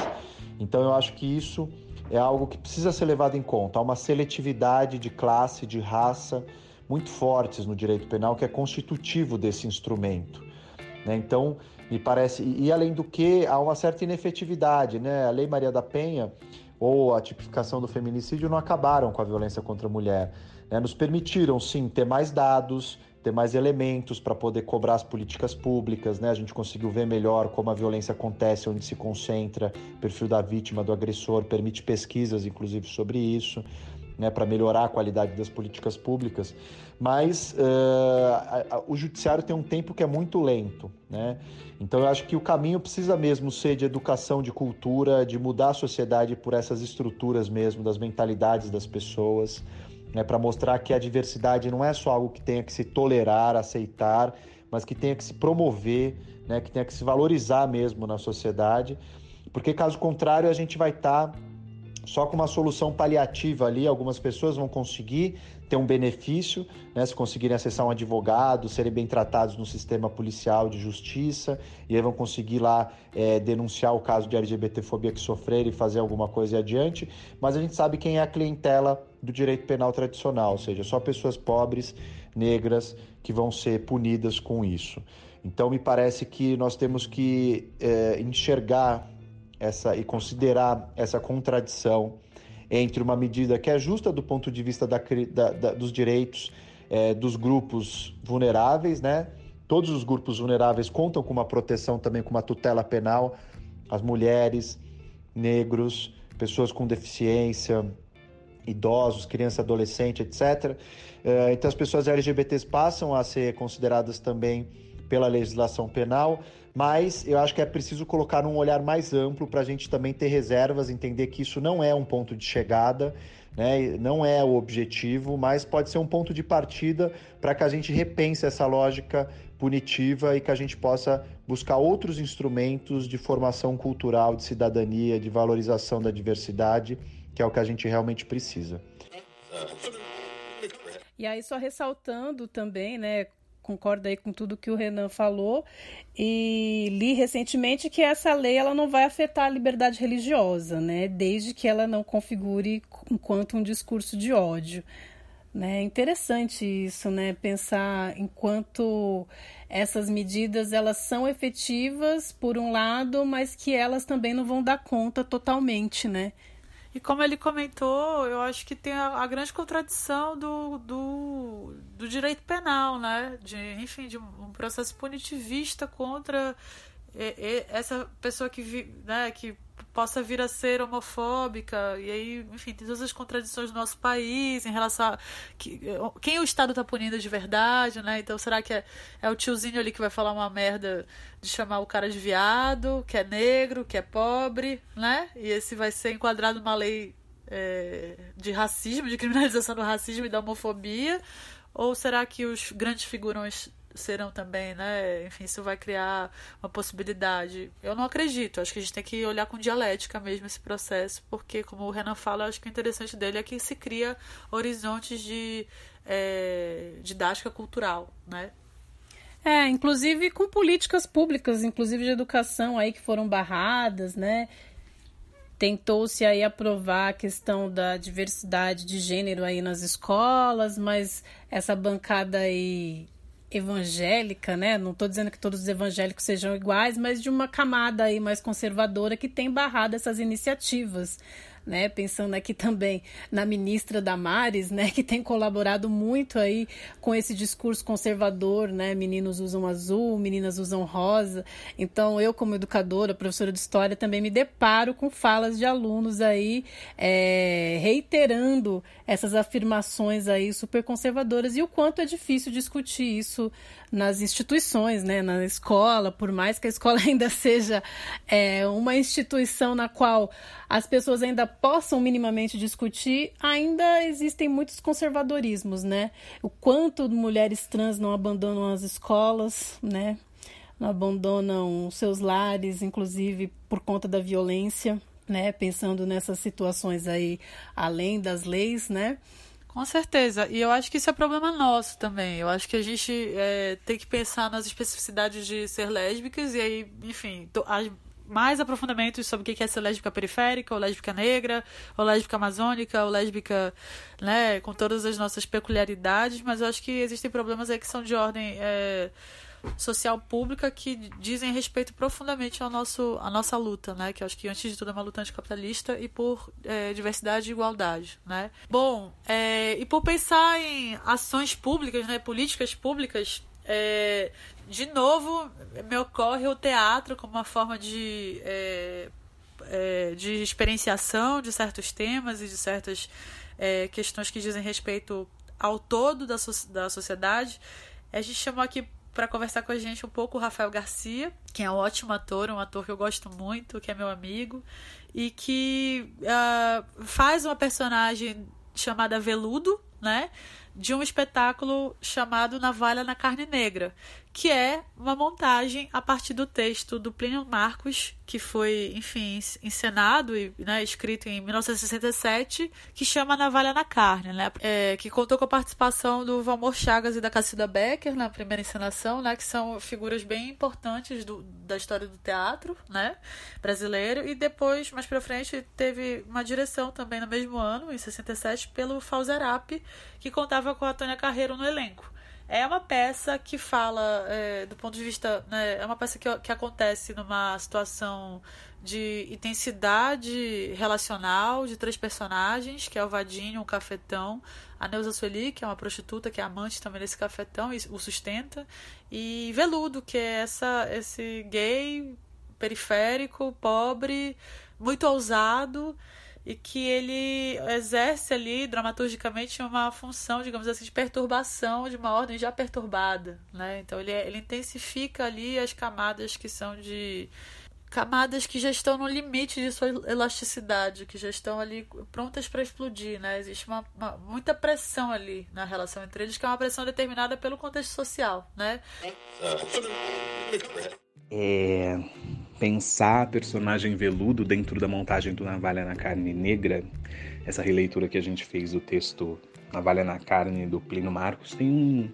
Então eu acho que isso é algo que precisa ser levado em conta. Há uma seletividade de classe, de raça muito fortes no direito penal que é constitutivo desse instrumento. Né? Então, me parece. E, além do que, há uma certa inefetividade. Né? A Lei Maria da Penha ou a tipificação do feminicídio não acabaram com a violência contra a mulher. Né? Nos permitiram, sim, ter mais dados, ter mais elementos para poder cobrar as políticas públicas, né? A gente conseguiu ver melhor como a violência acontece, onde se concentra, perfil da vítima, do agressor, permite pesquisas, inclusive, sobre isso né, para melhorar a qualidade das políticas públicas, mas uh, a, a, o judiciário tem um tempo que é muito lento, né? Então eu acho que o caminho precisa mesmo ser de educação, de cultura, de mudar a sociedade por essas estruturas mesmo, das mentalidades das pessoas, né, para mostrar que a diversidade não é só algo que tenha que se tolerar, aceitar, mas que tenha que se promover, né, que tenha que se valorizar mesmo na sociedade, porque caso contrário a gente vai estar tá só com uma solução paliativa ali, algumas pessoas vão conseguir ter um benefício, né, se conseguirem acessar um advogado, serem bem tratados no sistema policial de justiça, e aí vão conseguir lá é, denunciar o caso de LGBTfobia que sofreram e fazer alguma coisa adiante. Mas a gente sabe quem é a clientela do direito penal tradicional, ou seja, só pessoas pobres, negras, que vão ser punidas com isso. Então, me parece que nós temos que é, enxergar essa e considerar essa contradição entre uma medida que é justa do ponto de vista da, da, da, dos direitos é, dos grupos vulneráveis, né? Todos os grupos vulneráveis contam com uma proteção também, com uma tutela penal, as mulheres, negros, pessoas com deficiência, idosos, criança, adolescente, etc. É, então as pessoas LGBTs passam a ser consideradas também pela legislação penal, mas eu acho que é preciso colocar um olhar mais amplo para a gente também ter reservas, entender que isso não é um ponto de chegada, né? não é o objetivo, mas pode ser um ponto de partida para que a gente repense essa lógica punitiva e que a gente possa buscar outros instrumentos de formação cultural, de cidadania, de valorização da diversidade, que é o que a gente realmente precisa. E aí, só ressaltando também, né, concordo aí com tudo que o Renan falou e li recentemente que essa lei ela não vai afetar a liberdade religiosa, né? Desde que ela não configure enquanto um discurso de ódio. Né? Interessante isso, né? Pensar enquanto essas medidas elas são efetivas por um lado, mas que elas também não vão dar conta totalmente, né? E como ele comentou, eu acho que tem a, a, grande contradição do, do, do, direito penal, né? De, enfim, de um processo punitivista contra essa pessoa que, né, que possa vir a ser homofóbica e aí, enfim, tem todas as contradições do nosso país em relação a que, quem o Estado está punindo de verdade, né? Então, será que é, é o tiozinho ali que vai falar uma merda de chamar o cara de viado, que é negro, que é pobre, né? E esse vai ser enquadrado numa lei é, de racismo, de criminalização do racismo e da homofobia? Ou será que os grandes figurões serão também, né? Enfim, isso vai criar uma possibilidade. Eu não acredito. Acho que a gente tem que olhar com dialética mesmo esse processo, porque, como o Renan fala, acho que o interessante dele é que se cria horizontes de é, didática cultural, né? É, inclusive com políticas públicas, inclusive de educação aí que foram barradas, né? Tentou-se aí aprovar a questão da diversidade de gênero aí nas escolas, mas essa bancada aí evangélica, né? Não estou dizendo que todos os evangélicos sejam iguais, mas de uma camada aí mais conservadora que tem barrado essas iniciativas. Né? Pensando aqui também na ministra Damares, né? Que tem colaborado muito aí com esse discurso conservador, né? Meninos usam azul, meninas usam rosa. Então, eu, como educadora, professora de história, também me deparo com falas de alunos aí é, reiterando essas afirmações aí super conservadoras e o quanto é difícil discutir isso nas instituições, né, na escola, por mais que a escola ainda seja é, uma instituição na qual as pessoas ainda possam minimamente discutir, ainda existem muitos conservadorismos, né? O quanto mulheres trans não abandonam as escolas, né? Não abandonam seus lares, inclusive por conta da violência, né? Pensando nessas situações aí além das leis, né? Com certeza. E eu acho que isso é problema nosso também. Eu acho que a gente é, tem que pensar nas especificidades de ser lésbicas e aí, enfim, mais aprofundamentos sobre o que é ser lésbica periférica, ou lésbica negra, ou lésbica amazônica, ou lésbica, né, com todas as nossas peculiaridades, mas eu acho que existem problemas aí que são de ordem. É, social pública que dizem respeito profundamente ao nosso, à nossa luta, né? Que eu acho que antes de tudo é uma luta anticapitalista e por é, diversidade e igualdade, né? Bom, é, e por pensar em ações públicas, né? Políticas públicas, é, de novo me ocorre o teatro como uma forma de é, é, de experienciação de certos temas e de certas é, questões que dizem respeito ao todo da, so da sociedade. A gente chamou aqui para conversar com a gente um pouco o Rafael Garcia, que é um ótimo ator, um ator que eu gosto muito, que é meu amigo, e que uh, faz uma personagem chamada Veludo, né? De um espetáculo chamado Navalha na Carne Negra, que é uma montagem a partir do texto do Plínio Marcos, que foi, enfim, encenado e né, escrito em 1967, que chama Navalha na Carne, né? É, que contou com a participação do Valmor Chagas e da Cacilda Becker na primeira encenação, né? Que são figuras bem importantes do, da história do teatro, né? Brasileiro. E depois, mais pra frente, teve uma direção também no mesmo ano, em 67, pelo Falzerap, que contava com a Tônia Carreiro no elenco. É uma peça que fala, é, do ponto de vista. Né, é uma peça que, que acontece numa situação de intensidade relacional de três personagens, que é o Vadinho, o cafetão, a Neuza Sueli, que é uma prostituta, que é amante também desse cafetão e o sustenta, e Veludo, que é essa, esse gay periférico, pobre, muito ousado e que ele exerce ali dramaturgicamente uma função, digamos assim, de perturbação de uma ordem já perturbada, né? Então ele, ele intensifica ali as camadas que são de camadas que já estão no limite de sua elasticidade, que já estão ali prontas para explodir, né? Existe uma, uma, muita pressão ali na relação entre eles, que é uma pressão determinada pelo contexto social, né? É pensar a personagem veludo dentro da montagem do Navalha na Carne Negra, essa releitura que a gente fez do texto Navalha na Carne do Plínio Marcos, tem um,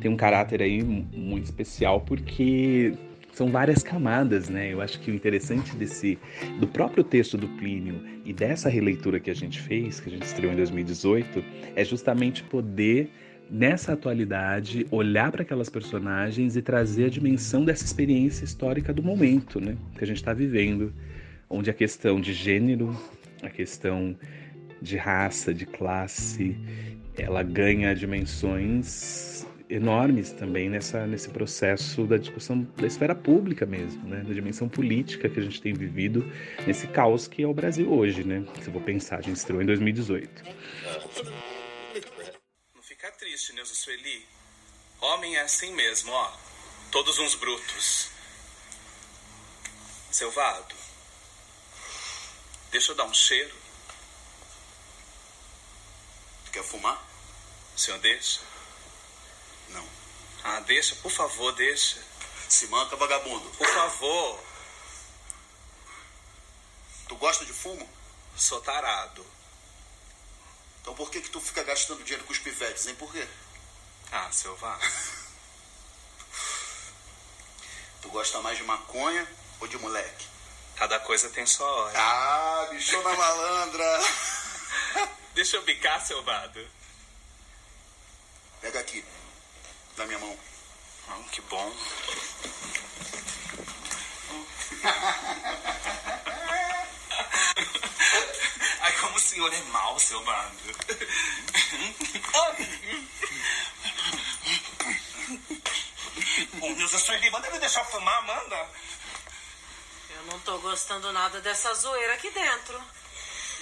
tem um caráter aí muito especial porque são várias camadas, né? Eu acho que o interessante desse do próprio texto do Plínio e dessa releitura que a gente fez, que a gente estreou em 2018, é justamente poder nessa atualidade, olhar para aquelas personagens e trazer a dimensão dessa experiência histórica do momento né, que a gente está vivendo, onde a questão de gênero, a questão de raça, de classe, ela ganha dimensões enormes também nessa, nesse processo da discussão da esfera pública mesmo, né? da dimensão política que a gente tem vivido nesse caos que é o Brasil hoje, né? Se eu vou pensar, a gente estreou em 2018 triste, Neuza Sueli. Homem é assim mesmo, ó. Todos uns brutos. Selvado. Deixa eu dar um cheiro. Tu quer fumar? O senhor deixa? Não. Ah, deixa, por favor, deixa. Se manca, vagabundo. Por favor. Tu gosta de fumo? Sou tarado. Então por que que tu fica gastando dinheiro com os pivetes, hein? Por quê? Ah, seu vá. tu gosta mais de maconha ou de moleque? Cada coisa tem sua hora. Ah, bichona malandra. Deixa eu bicar, seu vado. Pega aqui. Da minha mão. Oh, que bom. senhor é mau, seu bando. Ô, Nilza Sueli, manda me deixar fumar, Amanda. Eu não tô gostando nada dessa zoeira aqui dentro.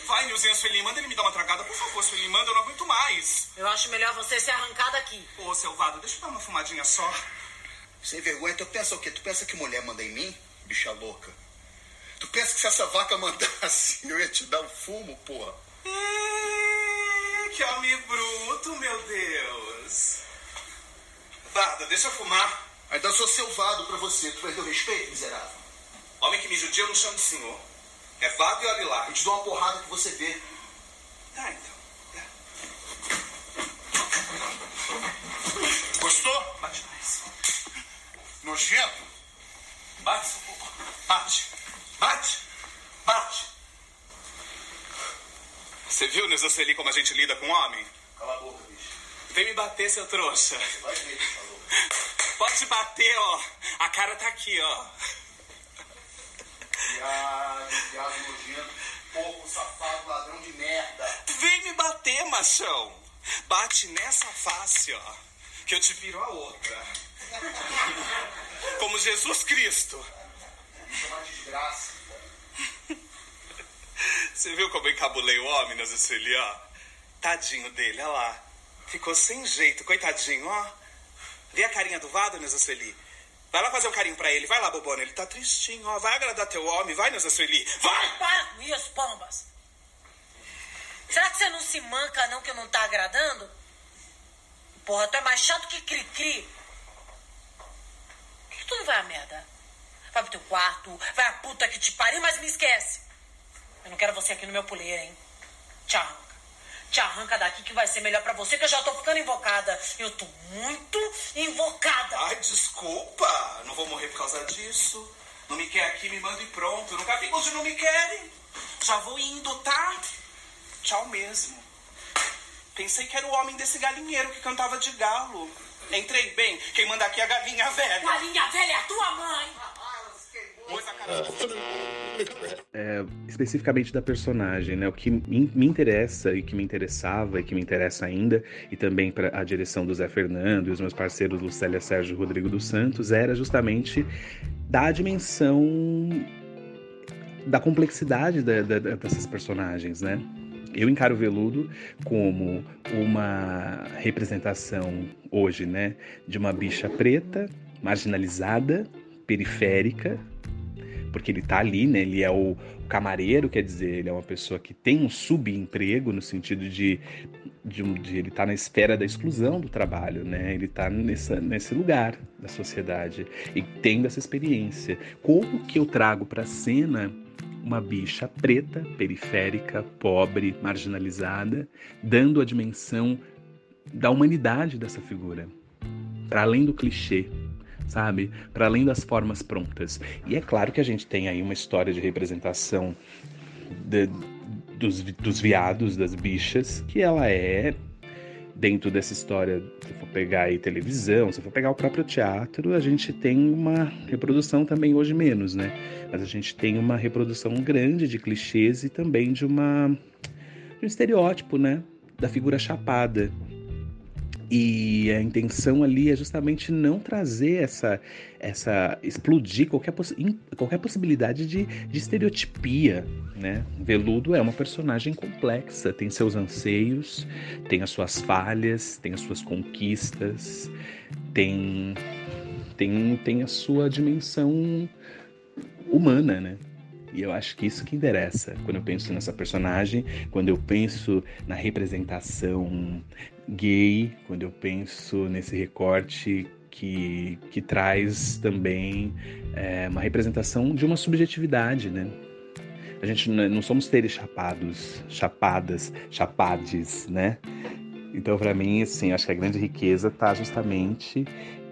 Vai, Nilzinha Sueli, manda ele me dar uma tragada, por favor, Sueli, manda, eu não aguento mais. Eu acho melhor você se arrancar daqui. Ô, Selvado, deixa eu dar uma fumadinha só. Sem vergonha, tu pensa o quê? Tu pensa que mulher manda em mim? Bicha louca. Tu pensa que se essa vaca mandasse, eu ia te dar um fumo, porra? Ih, que homem bruto, meu Deus. Varda, deixa eu fumar. Ainda sou selvado pra você. Tu perdeu respeito, miserável? Homem que me judia, eu não chamo de senhor. É vago e olhe lá. Eu te dou uma porrada que você vê. Tá, então. Gostou? Bate mais. Nojento? Bate. Bate. Bate. Bate. Você viu, Celi, como a gente lida com homem? Cala a boca, bicho. Vem me bater, seu trouxa. Vai ver, falou. Pode bater, ó. A cara tá aqui, ó. Viado, viado nojento. Porco, safado, ladrão de merda. Vem me bater, machão. Bate nessa face, ó. Que eu te viro a outra. Como Jesus Cristo. Desgraça. Você viu como eu encabulei o homem, Celi, ó? Tadinho dele, olha lá. Ficou sem jeito, coitadinho, ó. Vê a carinha do Vado, Nilza Celi. Vai lá fazer um carinho pra ele. Vai lá, bobona. Ele tá tristinho, ó. Vai agradar teu homem. Vai, Nilza Celi. Vai! Para com isso, pombas. Será que você não se manca, não, que não tá agradando? Porra, tu é mais chato que cri-cri. Por que tu não vai à merda? Vai pro teu quarto, vai a puta que te pariu, mas me esquece. Eu não quero você aqui no meu puleiro, hein? Te arranca. Te arranca daqui que vai ser melhor pra você, que eu já tô ficando invocada. Eu tô muito invocada. Ai, desculpa. Não vou morrer por causa disso. Não me quer aqui, me manda e pronto. Eu nunca vi onde não me querem. Já vou indo, tá? Tchau mesmo. Pensei que era o homem desse galinheiro que cantava de galo. Entrei bem. Quem manda aqui é a galinha velha. Galinha velha é a tua mãe. É, especificamente da personagem, né? O que me interessa e que me interessava e que me interessa ainda, e também para a direção do Zé Fernando e os meus parceiros Lucélia Sérgio e Rodrigo dos Santos, era justamente da dimensão da complexidade da- da- da- dessas personagens, né? Eu encaro o Veludo como uma representação hoje, né, de uma bicha preta, marginalizada, periférica, porque ele tá ali, né? Ele é o camareiro, quer dizer, ele é uma pessoa que tem um subemprego no sentido de, de, de ele tá na esfera da exclusão do trabalho, né? Ele tá nessa, nesse lugar da sociedade e tendo essa experiência. Como que eu trago para cena uma bicha preta, periférica, pobre, marginalizada, dando a dimensão da humanidade dessa figura, para além do clichê, sabe? Para além das formas prontas. E é claro que a gente tem aí uma história de representação de- dos, dos viados, das bichas, que ela é dentro dessa história, se for pegar aí televisão, se for pegar o próprio teatro, a gente tem uma reprodução também hoje menos, né? Mas a gente tem uma reprodução grande de clichês e também de uma de um estereótipo, né? Da figura chapada. E a intenção ali é justamente não trazer essa, essa explodir qualquer, qualquer possibilidade de, de estereotipia, né? Veludo é uma personagem complexa, tem seus anseios, tem as suas falhas, tem as suas conquistas, tem tem, tem a sua dimensão humana, né? E eu acho que isso que interessa quando eu penso nessa personagem, quando eu penso na representação gay, quando eu penso nesse recorte que, que traz também é, uma representação de uma subjetividade, né? A gente não somos seres chapados, chapadas, chapades, né? Então, para mim, assim, acho que a grande riqueza está justamente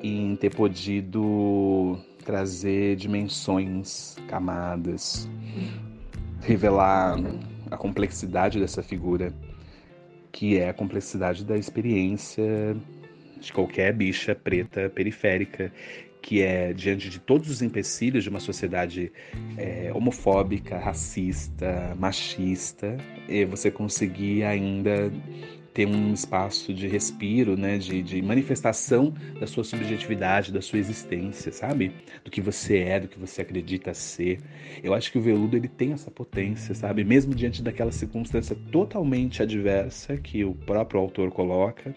em ter podido trazer dimensões, camadas, revelar a complexidade dessa figura, que é a complexidade da experiência de qualquer bicha preta periférica que é diante de todos os empecilhos de uma sociedade é, homofóbica, racista, machista, e você conseguir ainda ter um espaço de respiro, né, de, de, manifestação da sua subjetividade, da sua existência, sabe? Do que você é, do que você acredita ser. Eu acho que o veludo ele tem essa potência, sabe? Mesmo diante daquela circunstância totalmente adversa que o próprio autor coloca,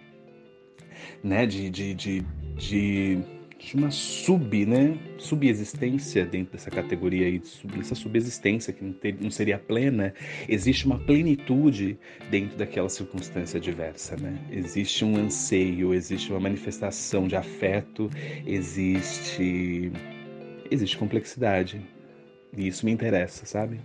né, de, de, de, de de uma sub, né, subexistência dentro dessa categoria aí, sub, essa subexistência que não, ter, não, seria plena, existe uma plenitude dentro daquela circunstância diversa, né? Existe um anseio, existe uma manifestação de afeto, existe existe complexidade. E isso me interessa, sabe?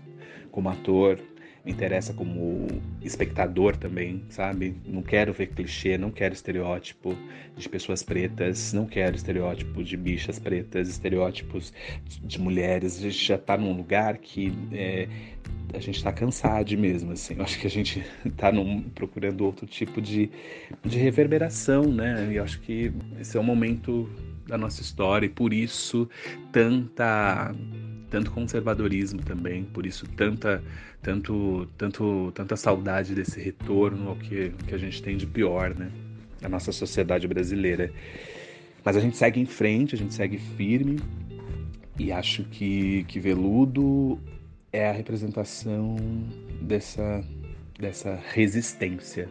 Como ator, me interessa como espectador também, sabe? Não quero ver clichê, não quero estereótipo de pessoas pretas, não quero estereótipo de bichas pretas, estereótipos de mulheres. A gente já tá num lugar que é, a gente tá cansado mesmo, assim. Eu acho que a gente tá num, procurando outro tipo de, de reverberação, né? E eu acho que esse é o momento da nossa história e por isso tanta tanto conservadorismo também, por isso tanta, tanto, tanto, tanta saudade desse retorno ao que, que a gente tem de pior, né? A nossa sociedade brasileira. Mas a gente segue em frente, a gente segue firme e acho que, que Veludo é a representação dessa, dessa resistência,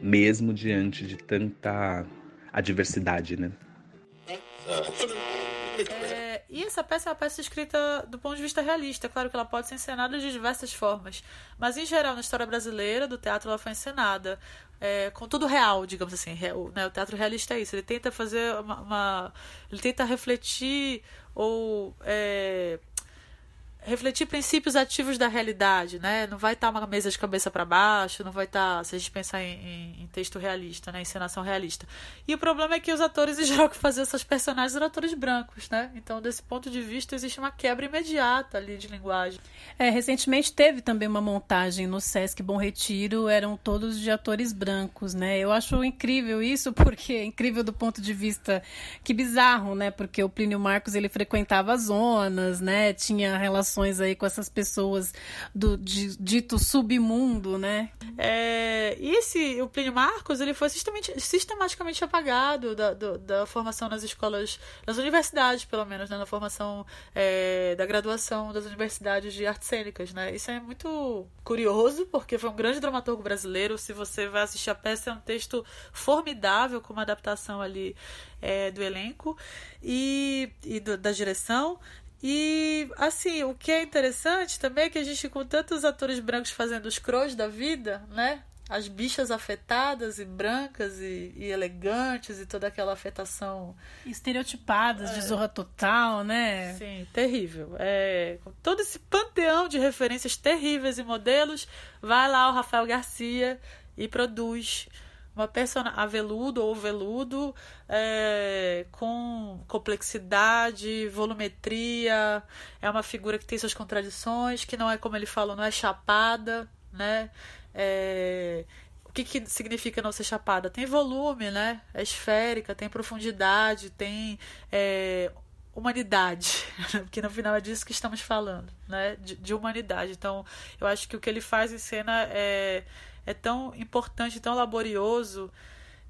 mesmo diante de tanta adversidade, né? E essa peça é uma peça escrita do ponto de vista realista. Claro que ela pode ser encenada de diversas formas. Mas, em geral, na história brasileira, do teatro, ela foi encenada é, com tudo real, digamos assim. Real, né? O teatro realista é isso. Ele tenta fazer uma. uma ele tenta refletir ou. É, refletir princípios ativos da realidade, né? Não vai estar uma mesa de cabeça para baixo, não vai estar, se a gente pensar em, em, em, texto realista, né? Encenação realista. E o problema é que os atores, em geral, que faziam essas personagens eram atores brancos, né? Então, desse ponto de vista, existe uma quebra imediata ali de linguagem. É, recentemente teve também uma montagem no Sesc Bom Retiro, eram todos de atores brancos, né? Eu acho incrível isso, porque é incrível do ponto de vista que bizarro, né? Porque o Plínio Marcos, ele frequentava zonas, né? Tinha relações relações aí com essas pessoas do de, dito submundo, né? É, e esse, o Plínio Marcos, ele foi sistematicamente, apagado da, do, da formação nas escolas, nas universidades, pelo menos, né? na formação é, da graduação das universidades de artes cênicas, né? Isso é muito curioso, porque foi um grande dramaturgo brasileiro. Se você vai assistir a peça, é um texto formidável, com uma adaptação ali é, do elenco e, e do, da direção. E, assim, o que é interessante também é que a gente, com tantos atores brancos fazendo os crows da vida, né? As bichas afetadas e brancas e, e elegantes e toda aquela afetação. Estereotipadas, é. de zorra total, né? Sim, terrível. É, com todo esse panteão de referências terríveis e modelos, vai lá o Rafael Garcia e produz uma persona a veludo ou veludo é, com complexidade, volumetria, é uma figura que tem suas contradições, que não é como ele falou, não é chapada, né? É, o que, que significa não ser chapada? Tem volume, né? É esférica, tem profundidade, tem é, humanidade, porque no final é disso que estamos falando, né? De, de, humanidade. Então, eu acho que o que ele faz em cena é é tão importante, tão laborioso,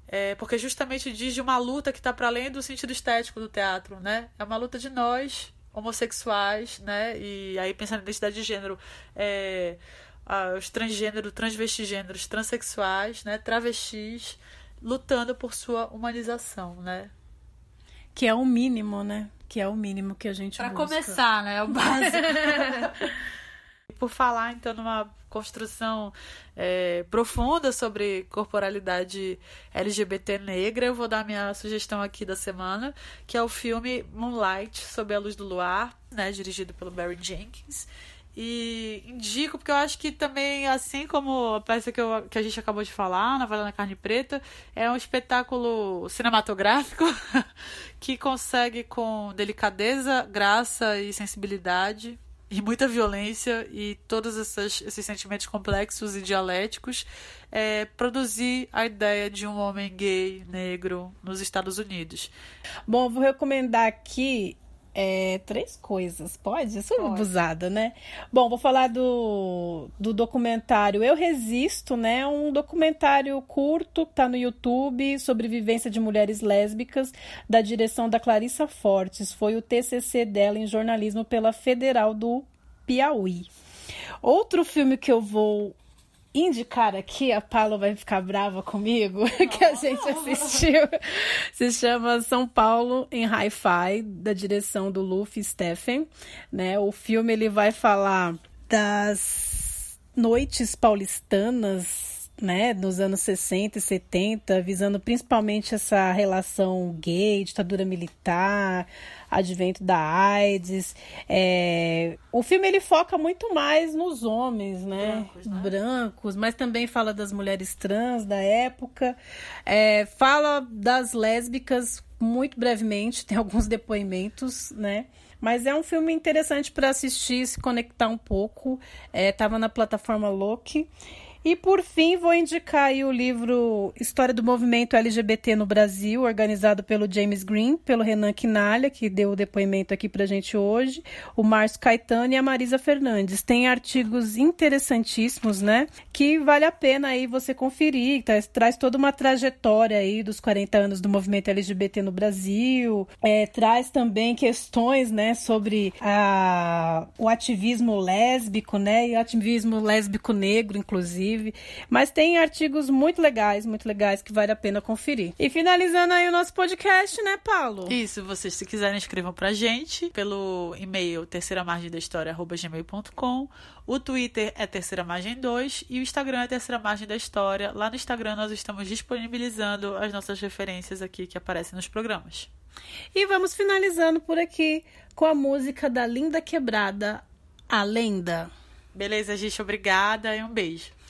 é, porque justamente diz de uma luta que está para além do sentido estético do teatro, né? É uma luta de nós, homossexuais, né? E aí pensando na identidade de gênero, é, os transgêneros, transvestigêneros, transexuais, né? Travestis, lutando por sua humanização, né? Que é o mínimo, né? Que é o mínimo que a gente Para começar, né? É o básico. por falar, então, numa construção é, profunda sobre corporalidade LGBT negra, eu vou dar minha sugestão aqui da semana, que é o filme Moonlight, Sob a Luz do Luar, né, dirigido pelo Barry Jenkins. E indico, porque eu acho que também, assim como a peça que, eu, que a gente acabou de falar, na na Carne Preta, é um espetáculo cinematográfico que consegue, com delicadeza, graça e sensibilidade, e muita violência e todos essas, esses sentimentos complexos e dialéticos, é, produzir a ideia de um homem gay negro nos Estados Unidos. Bom, vou recomendar aqui é, três coisas, pode? Eu sou pode. abusada, né? Bom, vou falar do, do documentário Eu Resisto, né? Um documentário curto que tá no YouTube sobre vivência de mulheres lésbicas, da direção da Clarissa Fortes. Foi o TCC dela em jornalismo pela Federal do Piauí. Outro filme que eu vou indicar aqui, a Paula vai ficar brava comigo, que a gente assistiu. Se chama São Paulo em Hi-Fi, da direção do Luffy Steffen. Né? O filme ele vai falar das noites paulistanas né, nos anos 60 e 70, visando principalmente essa relação gay, ditadura militar, advento da AIDS. É... O filme ele foca muito mais nos homens, né? Brancos, né? Brancos mas também fala das mulheres trans da época. É... Fala das lésbicas muito brevemente, tem alguns depoimentos, né? Mas é um filme interessante para assistir, se conectar um pouco. Estava é, na plataforma Loki. E por fim, vou indicar o livro História do Movimento LGBT no Brasil, organizado pelo James Green, pelo Renan Quinalha, que deu o depoimento aqui para gente hoje, o Márcio Caetano e a Marisa Fernandes. Tem artigos interessantíssimos, né? Que vale a pena aí você conferir. Tá? Traz toda uma trajetória aí dos 40 anos do movimento LGBT no Brasil. É, traz também questões, né, sobre a, o ativismo lésbico, né? E o ativismo lésbico negro, inclusive inclusive. Mas tem artigos muito legais, muito legais que vale a pena conferir. E finalizando aí o nosso podcast, né, Paulo? Isso, vocês se quiserem escrevam pra gente pelo e-mail terceira margem da história gmail.com. O Twitter é terceira margem 2 e o Instagram é terceira margem da história. Lá no Instagram nós estamos disponibilizando as nossas referências aqui que aparecem nos programas. E vamos finalizando por aqui com a música da Linda Quebrada, A Lenda. Beleza, gente, obrigada e um beijo.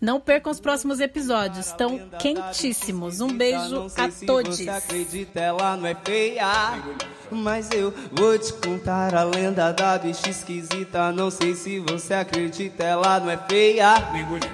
Não percam os próximos episódios, estão quentíssimos. Um beijo a todos. Você acredita, ela não é feia. Mas eu vou te contar a lenda da bicha esquisita. Não sei se você acredita, ela não é feia.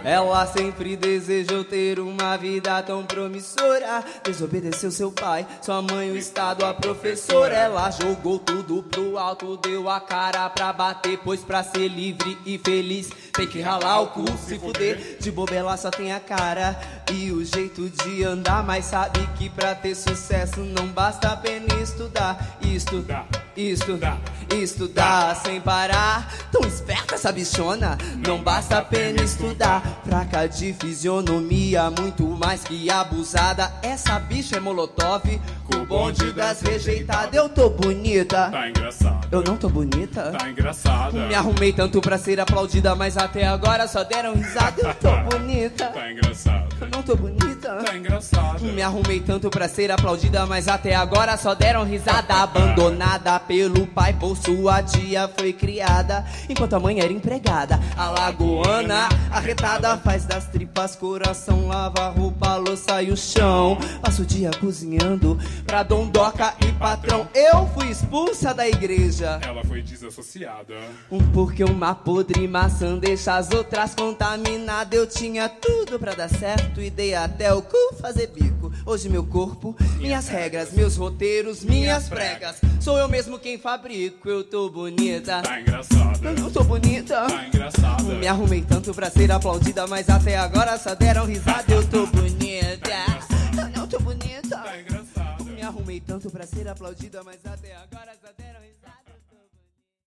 Ela sempre desejou ter uma vida tão promissora. Desobedeceu seu pai, sua mãe, o estado, a professora. Ela jogou tudo pro alto, deu a cara pra bater. Pois pra ser livre e feliz tem que ralar o cu, se fuder. De bobela só tem a cara e o jeito de andar. Mas sabe que pra ter sucesso não basta apenas estudar. Estudar, estudar, estudar sem parar. Tão esperta essa bichona, não basta apenas estudar. Fraca de fisionomia, muito mais que abusada. Essa bicha é molotov, com o bonde das rejeitadas. Eu tô bonita, tá engraçado. Eu não tô bonita, tá engraçado. Me arrumei tanto pra ser aplaudida, mas até agora só deram risada. Eu tô bonita. Tá engraçado. Eu não tô bonita. Tá engraçado. Me arrumei tanto pra ser aplaudida, mas até agora só deram risada. Abandonada pelo pai por sua tia foi criada. Enquanto a mãe era empregada. A lagoana arretada faz das tripas coração. Lava a roupa, louça e o chão. Passo o dia cozinhando pra dondoca e patrão. Eu fui expulsa da igreja. Ela foi desassociada. Um porque uma podre maçã deixa as outras contaminadas. Eu tinha tudo pra dar certo e dei até o cu fazer bico. Hoje meu corpo, minhas regras, meus roteiros, minhas pregas. Sou eu mesmo quem fabrico, eu tô bonita. Tá engraçado. Eu não tô bonita. Tá engraçado. Me arrumei tanto pra ser aplaudida, mas até agora só deram risada. Eu tô bonita. Eu não tô bonita. Tá engraçado. Me arrumei tanto pra ser aplaudida, mas até agora